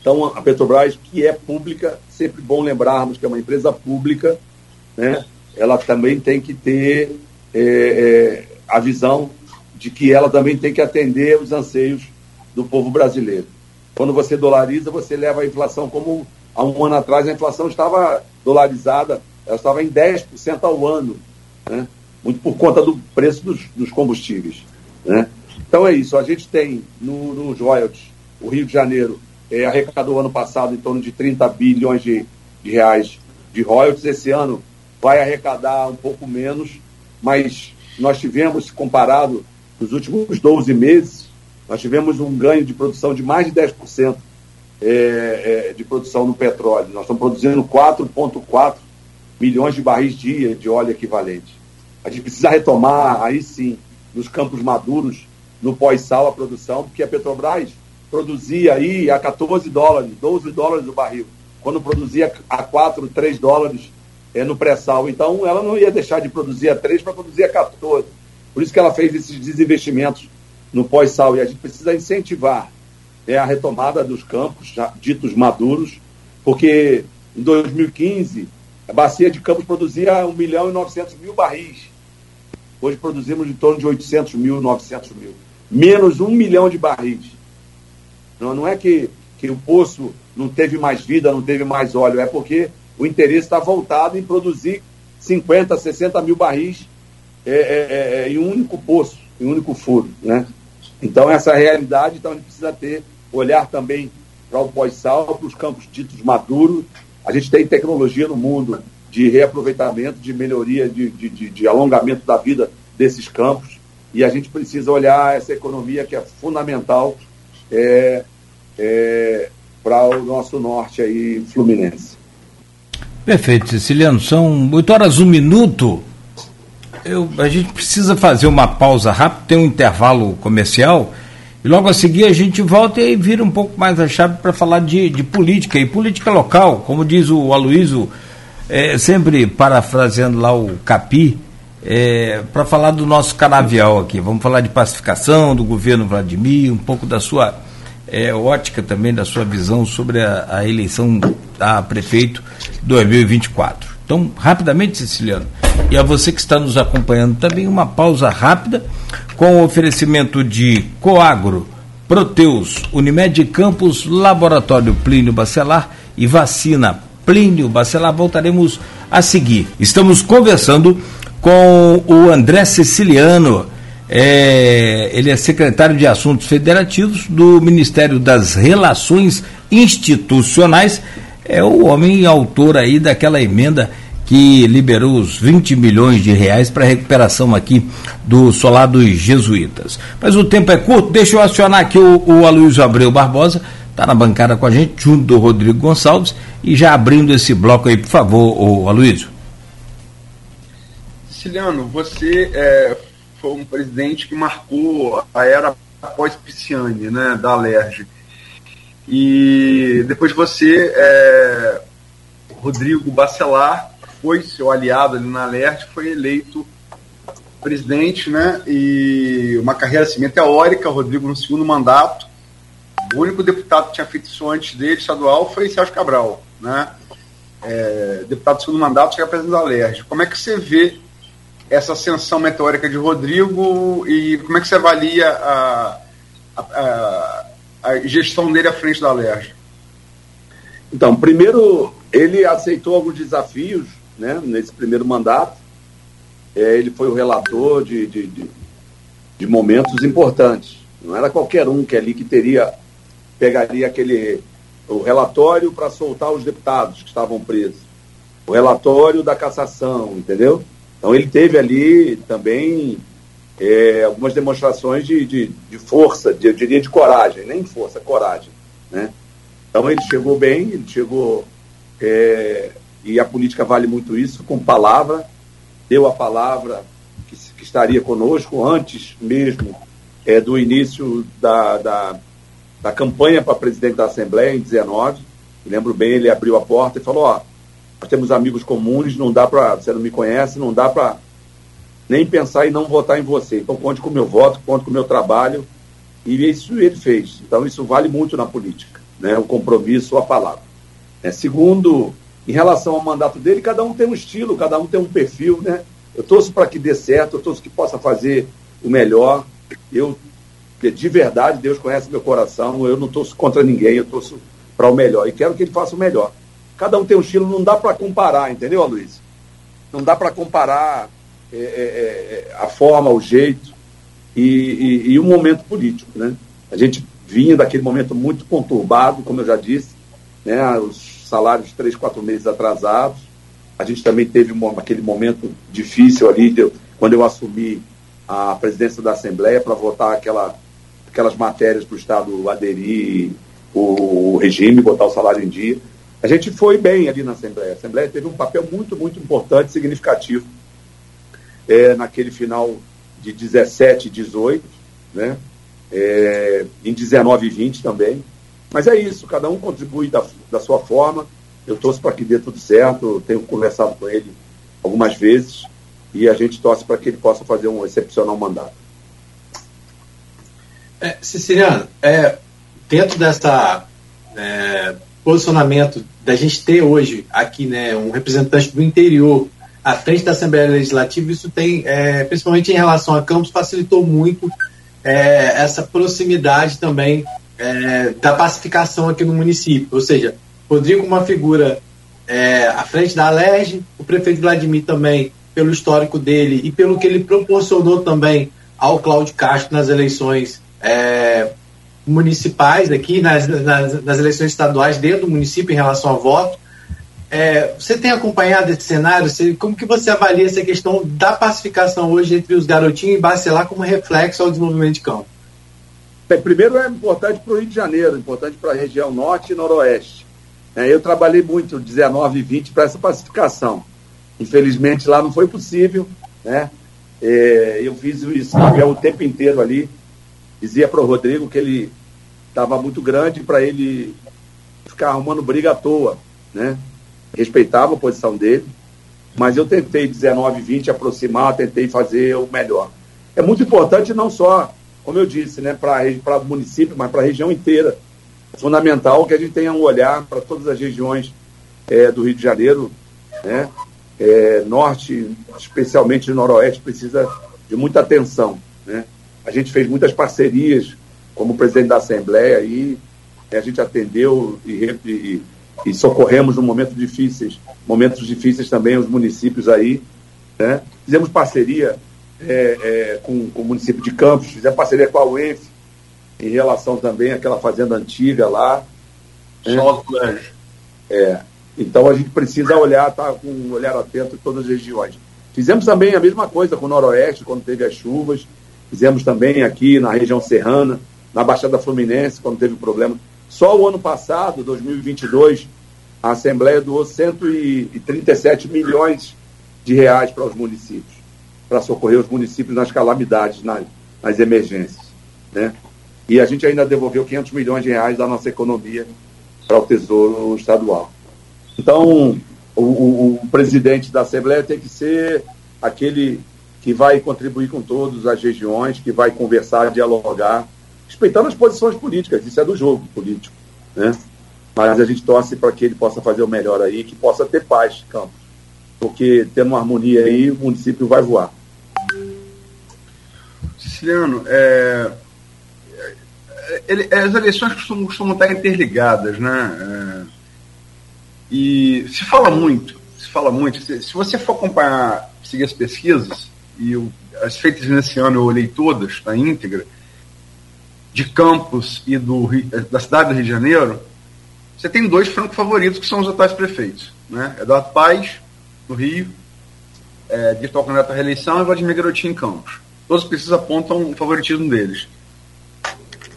Então, a Petrobras, que é pública, sempre bom lembrarmos que é uma empresa pública, né? Ela também tem que ter é, é, a visão de que ela também tem que atender os anseios do povo brasileiro. Quando você dolariza, você leva a inflação como há um ano atrás a inflação estava dolarizada, ela estava em 10% ao ano, né? muito por conta do preço dos, dos combustíveis. Né? Então é isso, a gente tem no, nos royalties, o Rio de Janeiro é, arrecadou ano passado em torno de 30 bilhões de, de reais de royalties, esse ano vai arrecadar um pouco menos, mas nós tivemos, comparado nos últimos 12 meses, nós tivemos um ganho de produção de mais de 10% é, é, de produção no petróleo. Nós estamos produzindo 4,4 milhões de barris dia de óleo equivalente. A gente precisa retomar, aí sim, nos campos maduros, no pós-sal, a produção, porque a Petrobras produzia aí a 14 dólares, 12 dólares o barril, quando produzia a 4, 3 dólares é, no pré-sal. Então, ela não ia deixar de produzir a 3 para produzir a 14. Por isso que ela fez esses desinvestimentos no pós-sal. E a gente precisa incentivar é, a retomada dos campos ditos maduros, porque em 2015 a bacia de Campos produzia 1 milhão e 900 mil barris. Hoje produzimos em torno de 800 mil, 900 mil. Menos 1 milhão de barris. Não, não é que, que o poço não teve mais vida, não teve mais óleo, é porque o interesse está voltado em produzir 50, 60 mil barris é, é, é, é, em um único poço, em um único furo. Né? Então, essa realidade, então, a gente precisa ter, olhar também para o pós-sal, para os campos ditos maduros. A gente tem tecnologia no mundo de reaproveitamento, de melhoria, de, de, de, de alongamento da vida desses campos. E a gente precisa olhar essa economia que é fundamental é, é, para o nosso norte aí, fluminense. Perfeito, Siciliano. São 8 horas, um minuto. Eu, a gente precisa fazer uma pausa rápida, tem um intervalo comercial, e logo a seguir a gente volta e vira um pouco mais a chave para falar de, de política, e política local, como diz o Aloysio, é, sempre parafraseando lá o Capi, é, para falar do nosso canavial aqui. Vamos falar de pacificação do governo Vladimir, um pouco da sua é, ótica também, da sua visão sobre a, a eleição a prefeito 2024. Então, rapidamente, Siciliano, e a você que está nos acompanhando também, uma pausa rápida com o oferecimento de Coagro, Proteus, Unimed Campos, Laboratório Plínio Bacelar e Vacina Plínio Bacelar. Voltaremos a seguir. Estamos conversando com o André Siciliano. É, ele é secretário de Assuntos Federativos do Ministério das Relações Institucionais é o homem autor aí daquela emenda que liberou os 20 milhões de reais para a recuperação aqui do solar dos jesuítas. Mas o tempo é curto, deixa eu acionar aqui o, o Aloysio Abreu Barbosa, está na bancada com a gente, junto do Rodrigo Gonçalves, e já abrindo esse bloco aí, por favor, o Aloysio. Siciliano, você é, foi um presidente que marcou a era pós-Pisciani, né, da Alerj. E depois você, é, Rodrigo Bacelar, foi seu aliado ali na Alert, foi eleito presidente, né? E uma carreira assim, meteórica, Rodrigo no segundo mandato. O único deputado que tinha feito isso antes dele, estadual, foi Sérgio Cabral, né? É, deputado do segundo mandato, chega presidente da Alerj. Como é que você vê essa ascensão meteórica de Rodrigo e como é que você avalia a, a, a a gestão dele à frente da Alerj? Então, primeiro, ele aceitou alguns desafios né, nesse primeiro mandato. É, ele foi o relator de, de, de, de, momentos importantes. Não era qualquer um que ali que teria pegaria aquele o relatório para soltar os deputados que estavam presos, o relatório da cassação, entendeu? Então ele teve ali também é, algumas demonstrações de, de, de, força, de, eu diria de coragem, nem força, coragem. Né? Então ele chegou bem, ele chegou, é, e a política vale muito isso, com palavra, deu a palavra que, que estaria conosco antes mesmo é, do início da, da, da campanha para presidente da Assembleia, em 19. lembro bem, ele abriu a porta e falou, ó, nós temos amigos comuns, não dá para, você não me conhece, não dá para nem pensar em não votar em você. Então conte com o meu voto, conte com o meu trabalho. E isso ele fez. Então isso vale muito na política, né? o compromisso, a palavra. É, segundo, em relação ao mandato dele, cada um tem um estilo, cada um tem um perfil. Né? Eu torço para que dê certo, eu torço que possa fazer o melhor. Eu, de verdade, Deus conhece meu coração, eu não torço contra ninguém, eu torço para o melhor. E quero que ele faça o melhor. Cada um tem um estilo, não dá para comparar, entendeu, Luiz? Não dá para comparar é, é, é, a forma, o jeito e, e, e, o momento político. Né? A gente vinha daquele momento muito conturbado, como eu já disse, né? os salários três, quatro meses atrasados. A gente também teve um, aquele momento difícil ali, de, quando eu assumi a presidência da Assembleia para votar aquela, aquelas matérias para o Estado aderir o, o regime, botar o salário em dia. A gente foi bem ali na Assembleia. A Assembleia teve um papel muito, muito importante, significativo é, naquele final de 17 e 18, né? É, em 19 e 20 também. Mas é isso, cada um contribui da, da sua forma. Eu torço para que dê tudo certo, tenho conversado com ele algumas vezes e a gente torce para que ele possa fazer um excepcional mandato. É, Siciliano, é, dentro dessa é, posicionamento da gente ter hoje aqui né, um representante do interior à frente da Assembleia Legislativa, isso tem, é, principalmente em relação a Campos, facilitou muito é, essa proximidade também é, da pacificação aqui no município. Ou seja, Rodrigo, uma figura é, à frente da Alerj, o prefeito Vladimir também, pelo histórico dele e pelo que ele proporcionou também ao Cláudio Castro nas eleições é, municipais aqui, nas, nas, nas eleições estaduais dentro do município em relação ao voto. É, você tem acompanhado esse cenário? Você, como que você avalia essa questão da pacificação hoje entre os garotinhos e Bacelar como reflexo ao desenvolvimento de campo? Bem, primeiro é importante para o Rio de Janeiro, importante para a região norte e noroeste. É, eu trabalhei muito, 19 e 20, para essa pacificação. Infelizmente lá não foi possível, né? É, eu fiz isso o tempo inteiro ali. Dizia para o Rodrigo que ele estava muito grande para ele ficar arrumando briga à toa, né? respeitava a posição dele, mas eu tentei 19, 20 aproximar, tentei fazer o melhor. É muito importante não só, como eu disse, né, para o município, mas para a região inteira. É fundamental que a gente tenha um olhar para todas as regiões é, do Rio de Janeiro, né? É, norte, especialmente noroeste, precisa de muita atenção. Né? A gente fez muitas parcerias como presidente da Assembleia e a gente atendeu e, e, e socorremos no momentos difíceis, momentos difíceis também os municípios aí. Né? Fizemos parceria é, é, com, com, o município de Campos, fizemos parceria com a UENF em relação também àquela fazenda antiga lá. Né? Só do colégio. É, então a gente precisa olhar, tá com um olhar atento em todas as regiões. Fizemos também a mesma coisa com o Noroeste, quando teve as chuvas. Fizemos também aqui na região serrana, na Baixada Fluminense, quando teve problema. Só o ano passado, 2022, a Assembleia doou 137 milhões de reais para os municípios, para socorrer os municípios nas calamidades, nas, nas emergências. Né? E a gente ainda devolveu 500 milhões de reais da nossa economia para o Tesouro Estadual. Então, o, o, o presidente da Assembleia tem que ser aquele que vai contribuir com todas as regiões, que vai conversar, dialogar, respeitando as posições políticas, isso é do jogo político, né? Mas a gente torce para que ele possa fazer o melhor aí, que possa ter paz, Campos. Porque tendo uma harmonia aí, o município vai voar. Siciliano, é, ele, as eleições costumam, costumam estar interligadas, né? É, e se fala muito, se fala muito. Se, se você for acompanhar, seguir as pesquisas, e eu, as feitas nesse ano eu olhei todas, na íntegra, de Campos e do, da cidade do Rio de Janeiro, você tem dois francos favoritos que são os atuais prefeitos. Né? Eduardo Paes, no Rio, é, virtual candidato à reeleição, e Vladimir Garotinho em Campos. Todos os pesquisas apontam o favoritismo deles.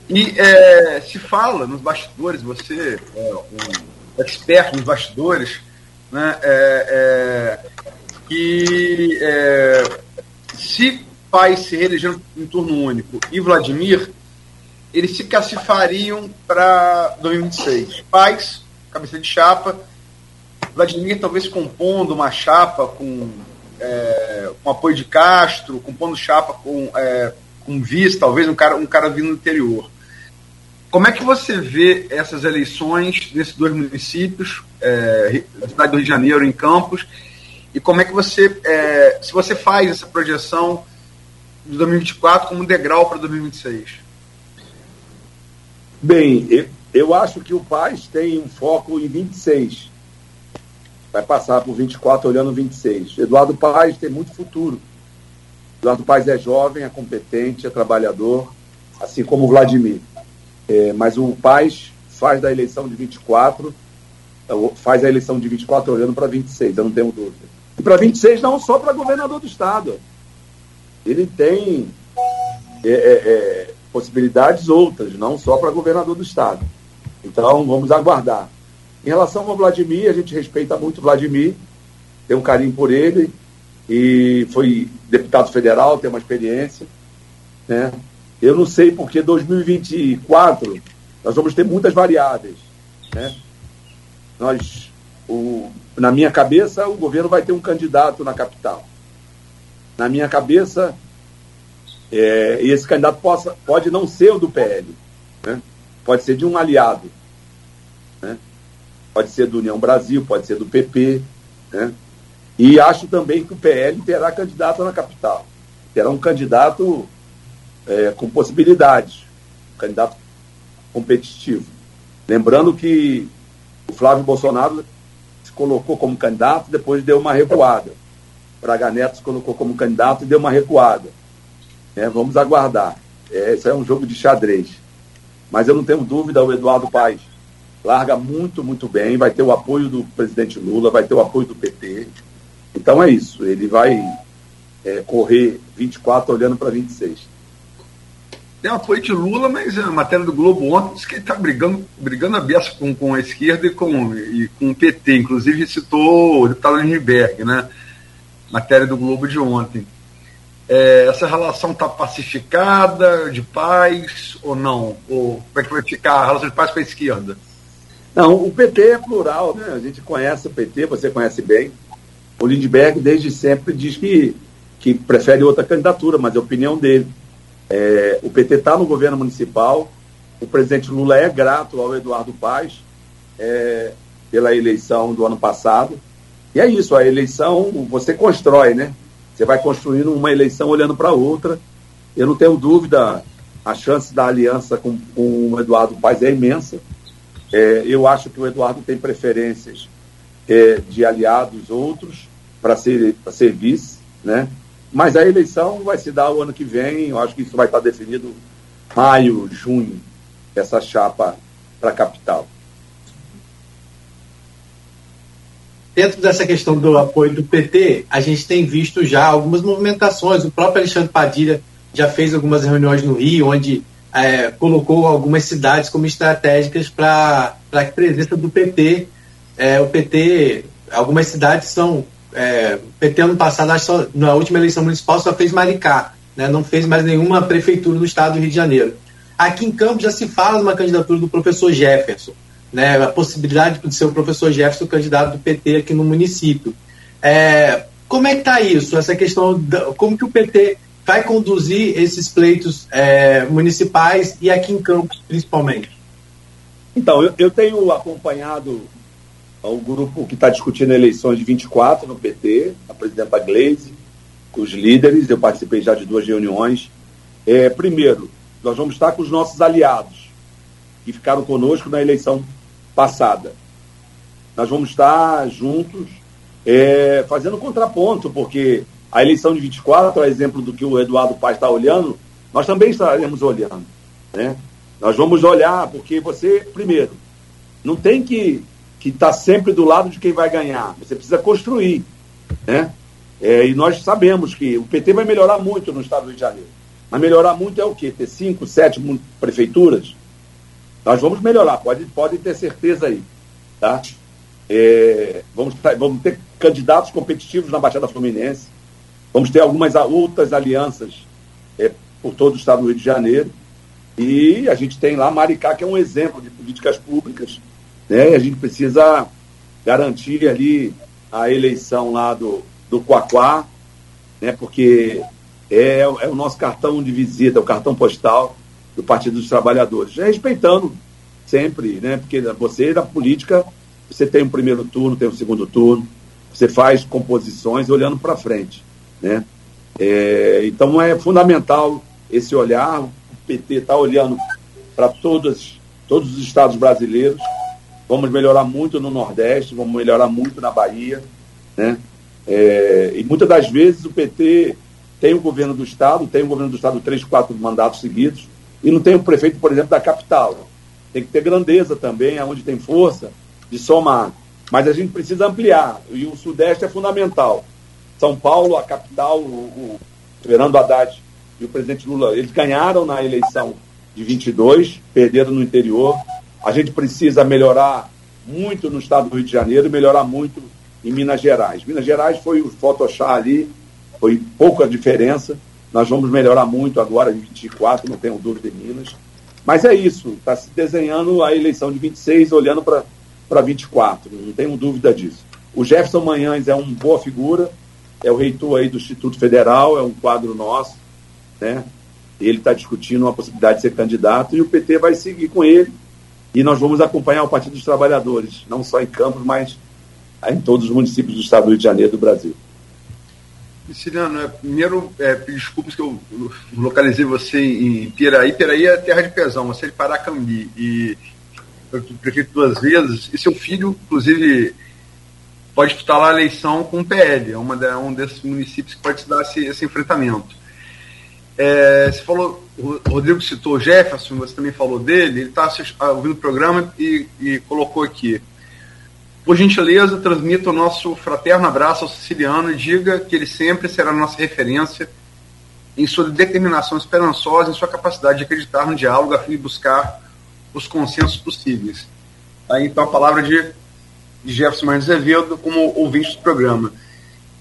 E é, se fala nos bastidores, você é um expert nos bastidores, né, é, que se Pai se reelegendo em turno único e Vladimir, eles se cacifariam para 2026. Pais, cabeça de chapa, Vladimir talvez compondo uma chapa com, é, com apoio de Castro, compondo chapa com, é, com vice, talvez um cara, um cara vindo do interior. Como é que você vê essas eleições nesses dois municípios, é, cidade do Rio de Janeiro, em Campos, e como é que você, é, se você faz essa projeção de 2024 como degrau para 2026? Bem, eu, acho que o Paz tem um foco em 26. Vai passar por 24 olhando 26. Eduardo Paz tem muito futuro. Eduardo Paz é jovem, é competente, é trabalhador, assim como o Vladimir. É, mas o Paz faz da eleição de 24, faz a eleição de 24 olhando para 26, eu não tenho dúvida. E para 26 não só para governador do estado. Ele tem é, é, é, possibilidades outras, não só para governador do estado. Então vamos aguardar. Em relação ao Vladimir, a gente respeita muito o Vladimir, tem um carinho por ele, e foi deputado federal, tem uma experiência, né? Eu não sei porque 2024 nós vamos ter muitas variáveis. Né? Nós, o, na minha cabeça, o governo vai ter um candidato na capital. Na minha cabeça, é, esse candidato possa, pode não ser o do PL, né? pode ser de um aliado. Né? Pode ser do União Brasil, pode ser do PP. Né? E acho também que o PL terá candidato na capital. Terá um candidato é, com possibilidades, um candidato competitivo. Lembrando que o Flávio Bolsonaro colocou como candidato, depois deu uma recuada. Braga Neto se colocou como candidato e deu uma recuada. É, vamos aguardar. É, isso é um jogo de xadrez. Mas eu não tenho dúvida, o Eduardo Paes larga muito, muito bem, vai ter o apoio do presidente Lula, vai ter o apoio do PT. Então é isso, ele vai é, correr 24 olhando para 26 tem apoio de Lula, mas a matéria do Globo ontem disse que ele está brigando, brigando a beça com, com a esquerda e com, e com o PT. Inclusive citou o deputado Lindbergh, né? Matéria do Globo de ontem. É, essa relação está pacificada, de paz ou não? Ou como é que vai ficar a relação de paz com a esquerda? Não, o PT é plural, né? A gente conhece o PT, você conhece bem. O Lindbergh, desde sempre, diz que, que prefere outra candidatura, mas é a opinião dele. É, o PT está no governo municipal, o presidente Lula é grato ao Eduardo Paz é, pela eleição do ano passado. E é isso, a eleição você constrói, né? Você vai construindo uma eleição olhando para outra. Eu não tenho dúvida, a chance da aliança com, com o Eduardo Paz é imensa. É, eu acho que o Eduardo tem preferências é, de aliados outros para ser, ser vice, né? Mas a eleição vai se dar o ano que vem, eu acho que isso vai estar definido maio, junho, essa chapa para a capital. Dentro dessa questão do apoio do PT, a gente tem visto já algumas movimentações. O próprio Alexandre Padilha já fez algumas reuniões no Rio, onde é, colocou algumas cidades como estratégicas para a presença do PT. É, o PT, algumas cidades são. É, PT ano passado, só, na última eleição municipal, só fez Maricá, né, não fez mais nenhuma prefeitura no estado do Rio de Janeiro. Aqui em Campos já se fala de uma candidatura do professor Jefferson né, a possibilidade de ser o professor Jefferson candidato do PT aqui no município. É, como é que está isso? Essa questão, da, como que o PT vai conduzir esses pleitos é, municipais e aqui em Campos, principalmente? Então, eu, eu tenho acompanhado o grupo que está discutindo eleições de 24 no PT, a presidenta Gleisi, com os líderes, eu participei já de duas reuniões. É, primeiro, nós vamos estar com os nossos aliados, que ficaram conosco na eleição passada. Nós vamos estar juntos é, fazendo contraponto, porque a eleição de 24, a exemplo do que o Eduardo Paz está olhando, nós também estaremos olhando. Né? Nós vamos olhar, porque você, primeiro, não tem que que estar tá sempre do lado de quem vai ganhar. Você precisa construir. Né? É, e nós sabemos que o PT vai melhorar muito no estado do Rio de Janeiro. Mas melhorar muito é o quê? Ter cinco, sete prefeituras? Nós vamos melhorar, pode, pode ter certeza aí. Tá? É, vamos, vamos ter candidatos competitivos na Baixada Fluminense, vamos ter algumas outras alianças é, por todo o estado do Rio de Janeiro. E a gente tem lá Maricá, que é um exemplo de políticas públicas. Né? E a gente precisa garantir ali a eleição lá do, do Quaquá, né? porque é, é o nosso cartão de visita, o cartão postal do Partido dos Trabalhadores, respeitando sempre, né? Porque você na política você tem um primeiro turno, tem um segundo turno, você faz composições olhando para frente, né? É, então é fundamental esse olhar. O PT está olhando para todos todos os estados brasileiros. Vamos melhorar muito no Nordeste, vamos melhorar muito na Bahia, né? É, e muitas das vezes o PT tem o governo do estado, tem o governo do estado três, quatro mandatos seguidos, e não tem o prefeito, por exemplo, da capital. Tem que ter grandeza também, aonde tem força de somar. Mas a gente precisa ampliar, e o Sudeste é fundamental. São Paulo, a capital, o, o Fernando Haddad e o presidente Lula, eles ganharam na eleição de 22, perderam no interior. A gente precisa melhorar muito no estado do Rio de Janeiro melhorar muito em Minas Gerais. Minas Gerais foi o Photoshop ali, foi pouca diferença. Nós vamos melhorar muito agora em 24, não tenho dúvida em Minas. Mas é isso, está se desenhando a eleição de 26, olhando para 24, não tenho dúvida disso. O Jefferson Manhães é uma boa figura, é o reitor aí do Instituto Federal, é um quadro nosso, né? Ele está discutindo a possibilidade de ser candidato e o PT vai seguir com ele. E nós vamos acompanhar o Partido dos Trabalhadores, não só em Campos, mas em todos os municípios do estado do Rio de Janeiro do Brasil. Siciliano, é, primeiro, é, desculpas que eu localizei você em Piraí. Piraí é terra de pesão, você é de Paracambi. E eu fui prefeito duas vezes. E seu filho, inclusive, pode disputar lá a eleição com o PL. É uma, um desses municípios que pode se dar esse, esse enfrentamento. É, você falou, o Rodrigo citou o Jefferson, você também falou dele. Ele está ouvindo o programa e, e colocou aqui. Por gentileza, transmita o nosso fraterno abraço ao siciliano e diga que ele sempre será nossa referência em sua determinação esperançosa, em sua capacidade de acreditar no diálogo a fim de buscar os consensos possíveis. Aí, então, a palavra de, de Jefferson Martins Azevedo como ouvinte do programa.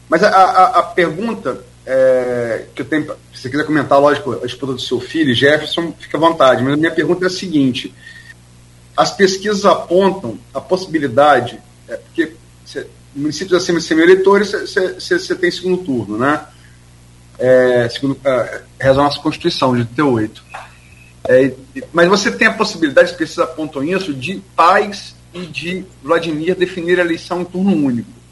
Mas a, a, a pergunta é, que eu tenho, se você quiser comentar, lógico, a disputa do seu filho, Jefferson, fica à vontade, mas a minha pergunta é a seguinte: as pesquisas apontam a possibilidade, é, porque cê, municípios acima de 100 mil eleitores, você tem segundo turno, né? É, segundo é, reza a nossa Constituição, de 88. É, mas você tem a possibilidade, as pesquisas apontam isso, de pais e de Vladimir definir a eleição em turno único.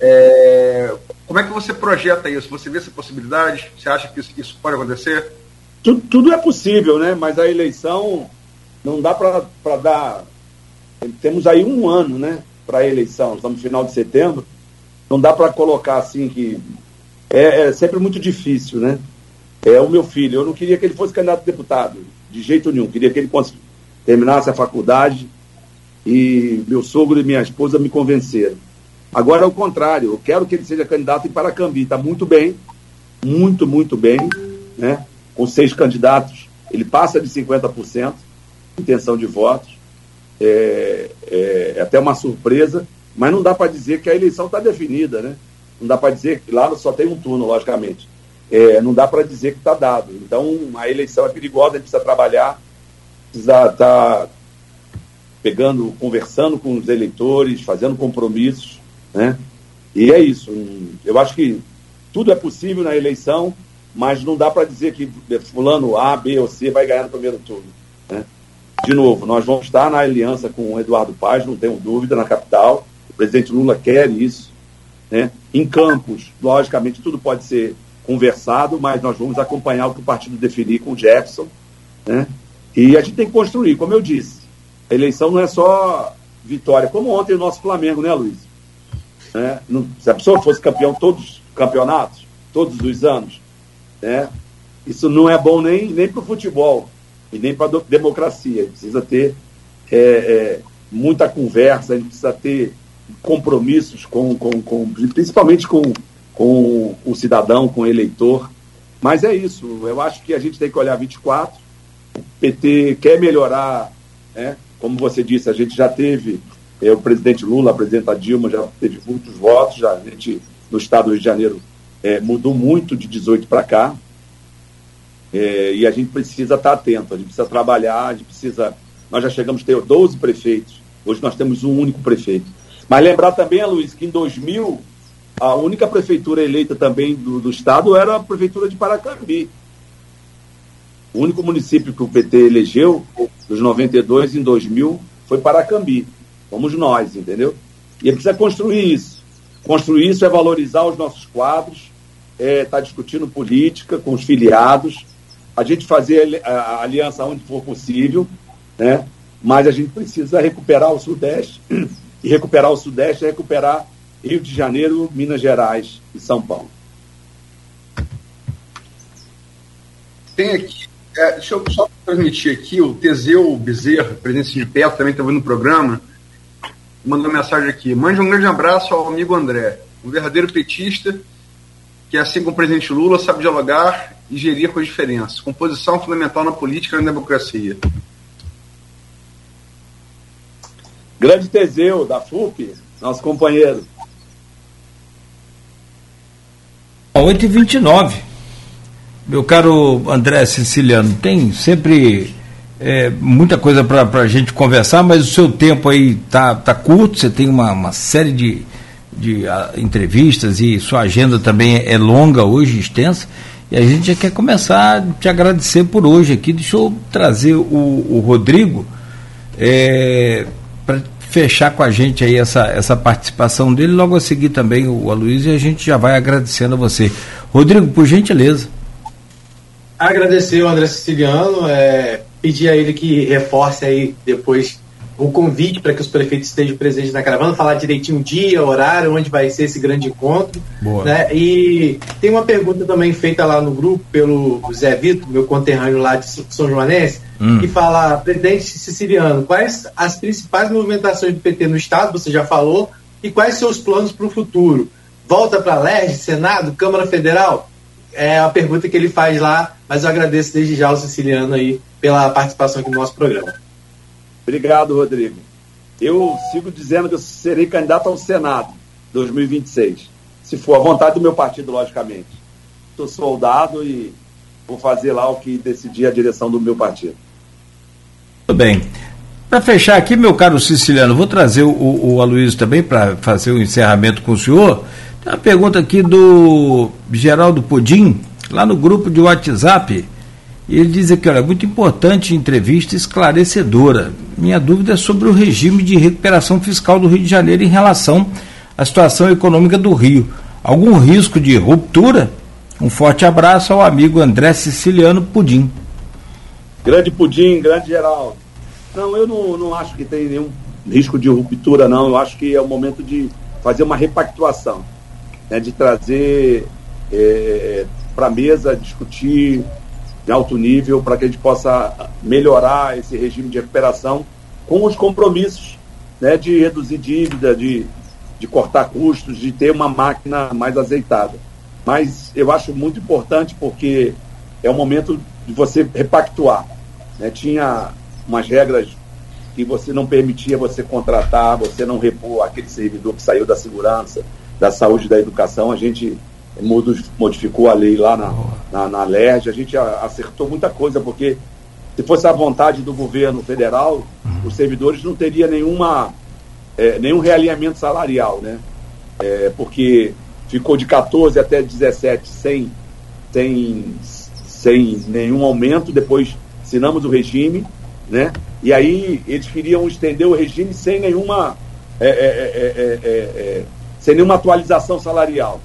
É, como é que você projeta isso? Você vê essa possibilidade? Você acha que isso, isso pode acontecer? Tudo, tudo, é possível, né? Mas a eleição não dá para dar. Temos aí um ano, né? Para a eleição, estamos no final de setembro. Não dá para colocar assim que. É, é, sempre muito difícil, né? É o meu filho. Eu não queria que ele fosse candidato a deputado, de jeito nenhum. Queria que ele terminasse a faculdade e meu sogro e minha esposa me convenceram. Agora é o contrário. Eu quero que ele seja candidato em Paracambi. Está muito bem, muito, muito bem, né? Com seis candidatos, ele passa de 50% intenção de votos. É, é, é até uma surpresa, mas não dá para dizer que a eleição está definida, né? Não dá para dizer que lá só tem um turno, logicamente. É, não dá para dizer que está dado. Então, a eleição é perigosa, a gente precisa trabalhar, precisa estar tá pegando, conversando com os eleitores, fazendo compromissos, né? E é isso. Eu acho que tudo é possível na eleição, mas não dá para dizer que fulano A, B ou C vai ganhar no primeiro turno. Né? De novo, nós vamos estar na aliança com o Eduardo Paz, não tenho dúvida, na capital. O presidente Lula quer isso. Né? Em Campos, logicamente, tudo pode ser conversado, mas nós vamos acompanhar o que o partido definir com o Jefferson. Né? E a gente tem que construir, como eu disse. A eleição não é só vitória, como ontem o nosso Flamengo, né, Luiz? Né? Se a pessoa fosse campeão todos os campeonatos, todos os anos, né? isso não é bom nem, nem para o futebol e nem para a democracia. Precisa ter é, é, muita conversa, a gente precisa ter compromissos com, com, com principalmente com, com o cidadão, com o eleitor. Mas é isso, eu acho que a gente tem que olhar 24. O PT quer melhorar, né? como você disse, a gente já teve o presidente Lula, a presidenta Dilma já teve muitos votos, já a gente no estado do Rio de Janeiro é, mudou muito de 18 para cá. É, e a gente precisa estar atento, a gente precisa trabalhar, a gente precisa. Nós já chegamos a ter 12 prefeitos, hoje nós temos um único prefeito. Mas lembrar também, Luiz, que em 2000, a única prefeitura eleita também do, do estado era a prefeitura de Paracambi. O único município que o PT elegeu, dos 92 em 2000, foi Paracambi. Fomos nós, entendeu? E ele precisa construir isso. Construir isso é valorizar os nossos quadros, está é, tá discutindo política com os filiados, a gente fazer a aliança onde for possível, né? mas a gente precisa recuperar o Sudeste, [clears throat] e recuperar o Sudeste é recuperar Rio de Janeiro, Minas Gerais e São Paulo. Tem aqui, é, deixa eu só transmitir aqui, o Teseu Bezerra, presidente de perto, também está vendo o programa, mandou mensagem aqui. Mande um grande abraço ao amigo André, um verdadeiro petista que, assim como o presidente Lula, sabe dialogar e gerir com as diferenças. Composição fundamental na política e na democracia. Grande Teseu, da FUP, nosso companheiro. 8h29. Meu caro André Siciliano, tem sempre é, muita coisa para a gente conversar, mas o seu tempo aí tá, tá curto, você tem uma, uma série de, de a, entrevistas e sua agenda também é longa hoje, extensa. E a gente já quer começar a te agradecer por hoje aqui. Deixa eu trazer o, o Rodrigo é, para fechar com a gente aí essa, essa participação dele. Logo a seguir também o Aloysio e a gente já vai agradecendo a você. Rodrigo, por gentileza. Agradecer o André Siciliano, é, pedir a ele que reforce aí depois o convite para que os prefeitos estejam presentes na caravana, falar direitinho o dia, horário, onde vai ser esse grande encontro. Boa. Né? E tem uma pergunta também feita lá no grupo pelo Zé Vitor, meu conterrâneo lá de São Joanense, hum. que fala, presidente siciliano, quais as principais movimentações do PT no Estado, você já falou, e quais seus planos para o futuro? Volta para a LERJ, Senado, Câmara Federal? É a pergunta que ele faz lá, mas eu agradeço desde já ao siciliano aí pela participação aqui no nosso programa. Obrigado, Rodrigo. Eu sigo dizendo que eu serei candidato ao Senado 2026, se for a vontade do meu partido, logicamente. Sou soldado e vou fazer lá o que decidir a direção do meu partido. Tudo bem. Para fechar aqui, meu caro Siciliano, vou trazer o, o Aloysio também para fazer o encerramento com o senhor. Tem uma pergunta aqui do Geraldo Pudim, lá no grupo de WhatsApp. Ele diz aqui, olha, muito importante entrevista esclarecedora. Minha dúvida é sobre o regime de recuperação fiscal do Rio de Janeiro em relação à situação econômica do Rio. Algum risco de ruptura? Um forte abraço ao amigo André Siciliano Pudim. Grande Pudim, grande Geraldo. Não, eu não, não acho que tem nenhum risco de ruptura, não. Eu acho que é o momento de fazer uma repactuação, né, de trazer é, para a mesa, discutir em alto nível, para que a gente possa melhorar esse regime de recuperação com os compromissos né, de reduzir dívida, de, de cortar custos, de ter uma máquina mais azeitada. Mas eu acho muito importante porque é o momento de você repactuar. Né? Tinha umas regras que você não permitia você contratar, você não repor aquele servidor que saiu da segurança, da saúde da educação. A gente modificou a lei lá na, na, na LERJ, a gente acertou muita coisa, porque se fosse a vontade do governo federal, uhum. os servidores não teriam nenhuma, é, nenhum realinhamento salarial, né? É, porque ficou de 14 até 17 sem, sem, sem nenhum aumento, depois assinamos o regime, né? E aí eles queriam estender o regime sem nenhuma, é é, é, é, sem nenhuma atualização salarial.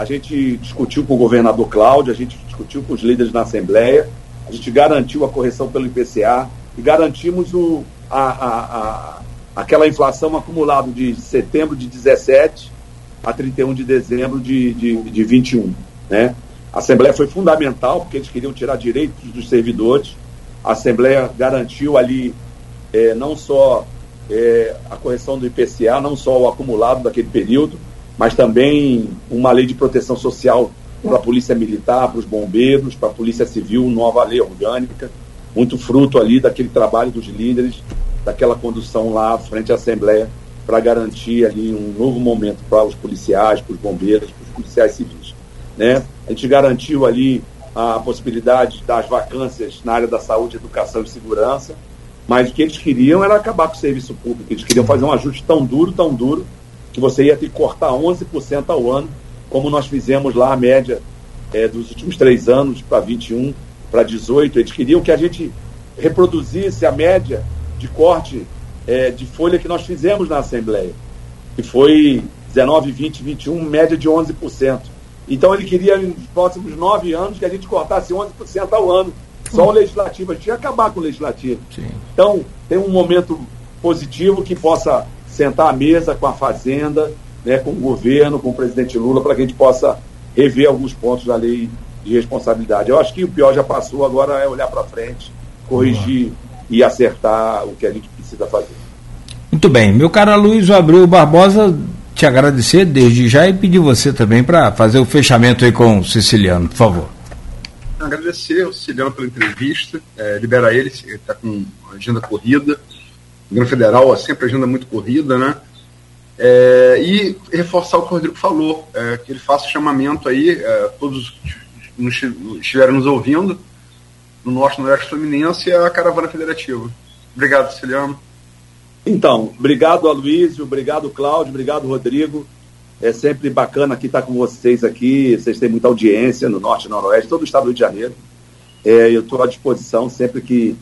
A gente discutiu com o governador Cláudio, a gente discutiu com os líderes na Assembleia, a gente garantiu a correção pelo IPCA e garantimos o, a, a, a aquela inflação acumulada de setembro de 17 a 31 de dezembro de, de, de 21. Né? A Assembleia foi fundamental, porque eles queriam tirar direitos dos servidores, a Assembleia garantiu ali é, não só é, a correção do IPCA, não só o acumulado daquele período, mas também uma lei de proteção social para a Polícia Militar, para os bombeiros, para a Polícia Civil, nova lei orgânica, muito fruto ali daquele trabalho dos líderes, daquela condução lá frente à Assembleia, para garantir ali um novo momento para os policiais, para os bombeiros, para os policiais civis. Né? A gente garantiu ali a possibilidade das vacâncias na área da saúde, educação e segurança, mas o que eles queriam era acabar com o serviço público. Eles queriam fazer um ajuste tão duro, tão duro, que você ia ter que cortar 11% ao ano, como nós fizemos lá a média é, dos últimos três anos para 21, para 18. Eles queriam que a gente reproduzisse a média de corte é, de folha que nós fizemos na Assembleia, que foi 19, 20, 21, média de 11%. Então ele queria, nos próximos nove anos, que a gente cortasse 11% ao ano. Só o legislativo. A gente ia acabar com o legislativo. Sim. Então, tem um momento positivo que possa sentar à mesa com a Fazenda, né, com o governo, com o presidente Lula, para que a gente possa rever alguns pontos da lei de responsabilidade. Eu acho que o pior já passou, agora é olhar para frente, corrigir uhum. e acertar o que a gente precisa fazer. Muito bem. Meu caro Luiz Abreu Barbosa, te agradecer desde já e pedir você também para fazer o fechamento aí com o Siciliano, por favor. Agradecer ao Siciliano pela entrevista, é, libera ele, ele está com agenda corrida. O governo federal, sempre agenda muito corrida, né? É, e reforçar o que o Rodrigo falou, é, que ele faça chamamento aí, é, todos que estiverem nos ouvindo, no Norte no Oeste Fluminense, a caravana federativa. Obrigado, Siciliano. Então, obrigado Aloysio, obrigado Cláudio, obrigado Rodrigo. É sempre bacana aqui estar com vocês aqui. Vocês têm muita audiência no Norte e Noroeste, todo o estado do Rio de Janeiro. É, eu estou à disposição, sempre que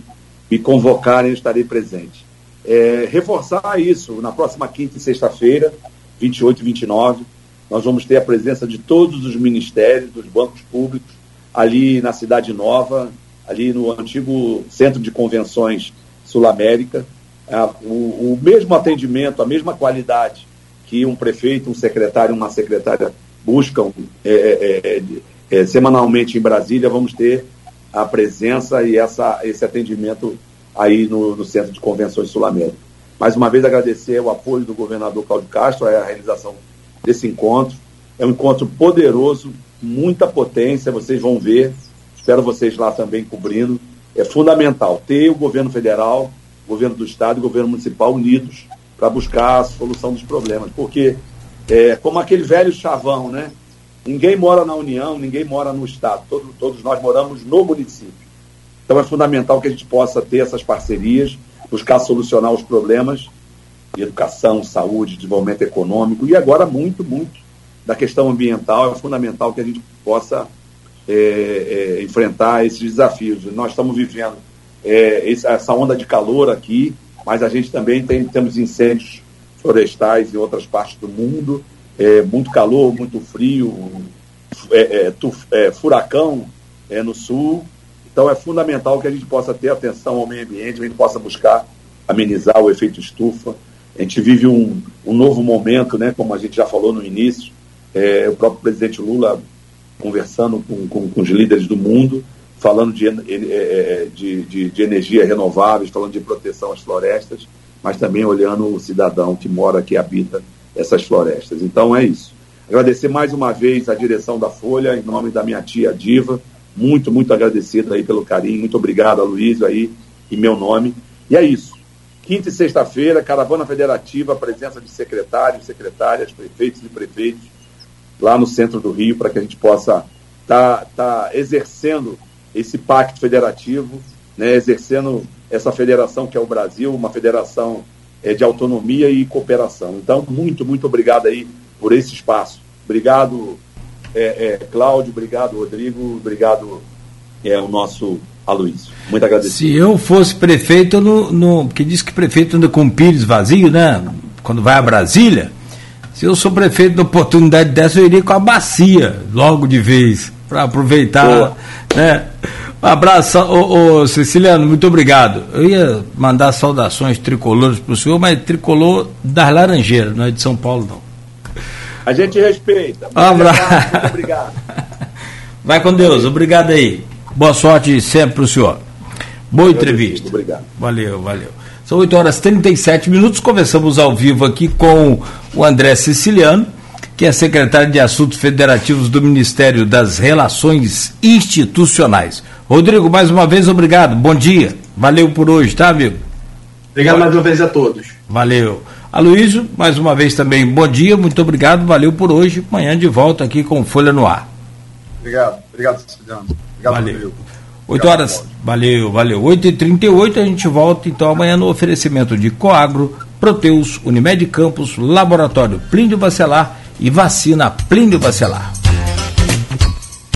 me convocarem, eu estarei presente. É, reforçar isso, na próxima quinta e sexta-feira, 28 e 29, nós vamos ter a presença de todos os ministérios, dos bancos públicos, ali na Cidade Nova, ali no antigo Centro de Convenções Sul-América, o, o mesmo atendimento, a mesma qualidade que um prefeito, um secretário, uma secretária buscam é, é, é, é, semanalmente em Brasília, vamos ter a presença e essa, esse atendimento aí no, no Centro de Convenções Sul-América. Mais uma vez agradecer o apoio do governador Cláudio Castro a realização desse encontro. É um encontro poderoso, muita potência, vocês vão ver. Espero vocês lá também cobrindo. É fundamental ter o governo federal governo do Estado e governo municipal unidos para buscar a solução dos problemas. Porque, é, como aquele velho chavão, né? Ninguém mora na União, ninguém mora no Estado, todos, todos nós moramos no município. Então é fundamental que a gente possa ter essas parcerias, buscar solucionar os problemas de educação, saúde, desenvolvimento econômico e agora muito, muito da questão ambiental. É fundamental que a gente possa é, é, enfrentar esses desafios. Nós estamos vivendo é, essa onda de calor aqui, mas a gente também tem, temos incêndios florestais em outras partes do mundo, é, muito calor, muito frio, é, é, tuf, furacão no sul. Então é fundamental que a gente possa ter atenção ao meio ambiente, a gente possa buscar amenizar o efeito estufa. A gente vive um, um novo momento, né, como a gente já falou no início, é, o próprio presidente Lula conversando com, com, com os líderes do mundo, falando de, de, de, de energia renováveis, falando de proteção às florestas, mas também olhando o cidadão que mora, que habita essas florestas. Então é isso. Agradecer mais uma vez a direção da Folha, em nome da minha tia Diva. Muito, muito agradecido aí pelo carinho. Muito obrigado a Luiz aí, em meu nome. E é isso. Quinta e sexta-feira, Caravana Federativa, presença de secretários, secretárias, prefeitos e prefeitos, lá no centro do Rio, para que a gente possa estar tá, tá exercendo esse pacto federativo, né, exercendo essa federação que é o Brasil, uma federação é, de autonomia e cooperação. Então, muito, muito obrigado aí por esse espaço. Obrigado, é, é, Cláudio, obrigado, Rodrigo, obrigado é, o nosso Aloysio. Muito agradecido. Se eu fosse prefeito, no, no, porque diz que prefeito anda com pires vazio, né? Quando vai a Brasília. Se eu sou prefeito na oportunidade dessa, eu iria com a bacia logo de vez, para aproveitar, né? Um abraço, ô, ô, Ceciliano, muito obrigado. Eu ia mandar saudações tricolores para o senhor, mas tricolor das Laranjeiras, não é de São Paulo, não. A gente respeita. Um abraço. Muito obrigado. [laughs] Vai com Deus, obrigado aí. Boa sorte sempre para o senhor. Boa entrevista. Obrigado. Valeu, valeu. São 8 horas e 37 minutos. Conversamos ao vivo aqui com o André Siciliano que é secretário de Assuntos Federativos do Ministério das Relações Institucionais. Rodrigo, mais uma vez, obrigado. Bom dia. Valeu por hoje, tá, amigo? Obrigado mais uma vez a todos. Valeu. Aloysio, mais uma vez também, bom dia, muito obrigado, valeu por hoje. Amanhã de volta aqui com Folha no Ar. Obrigado, obrigado, Cidadão. Obrigado, valeu. Rodrigo. 8 horas, valeu, valeu. 8h38, a gente volta então amanhã no oferecimento de Coagro, Proteus, Unimed Campos, Laboratório Plínio Bacelar e vacina Plínio Bacelar.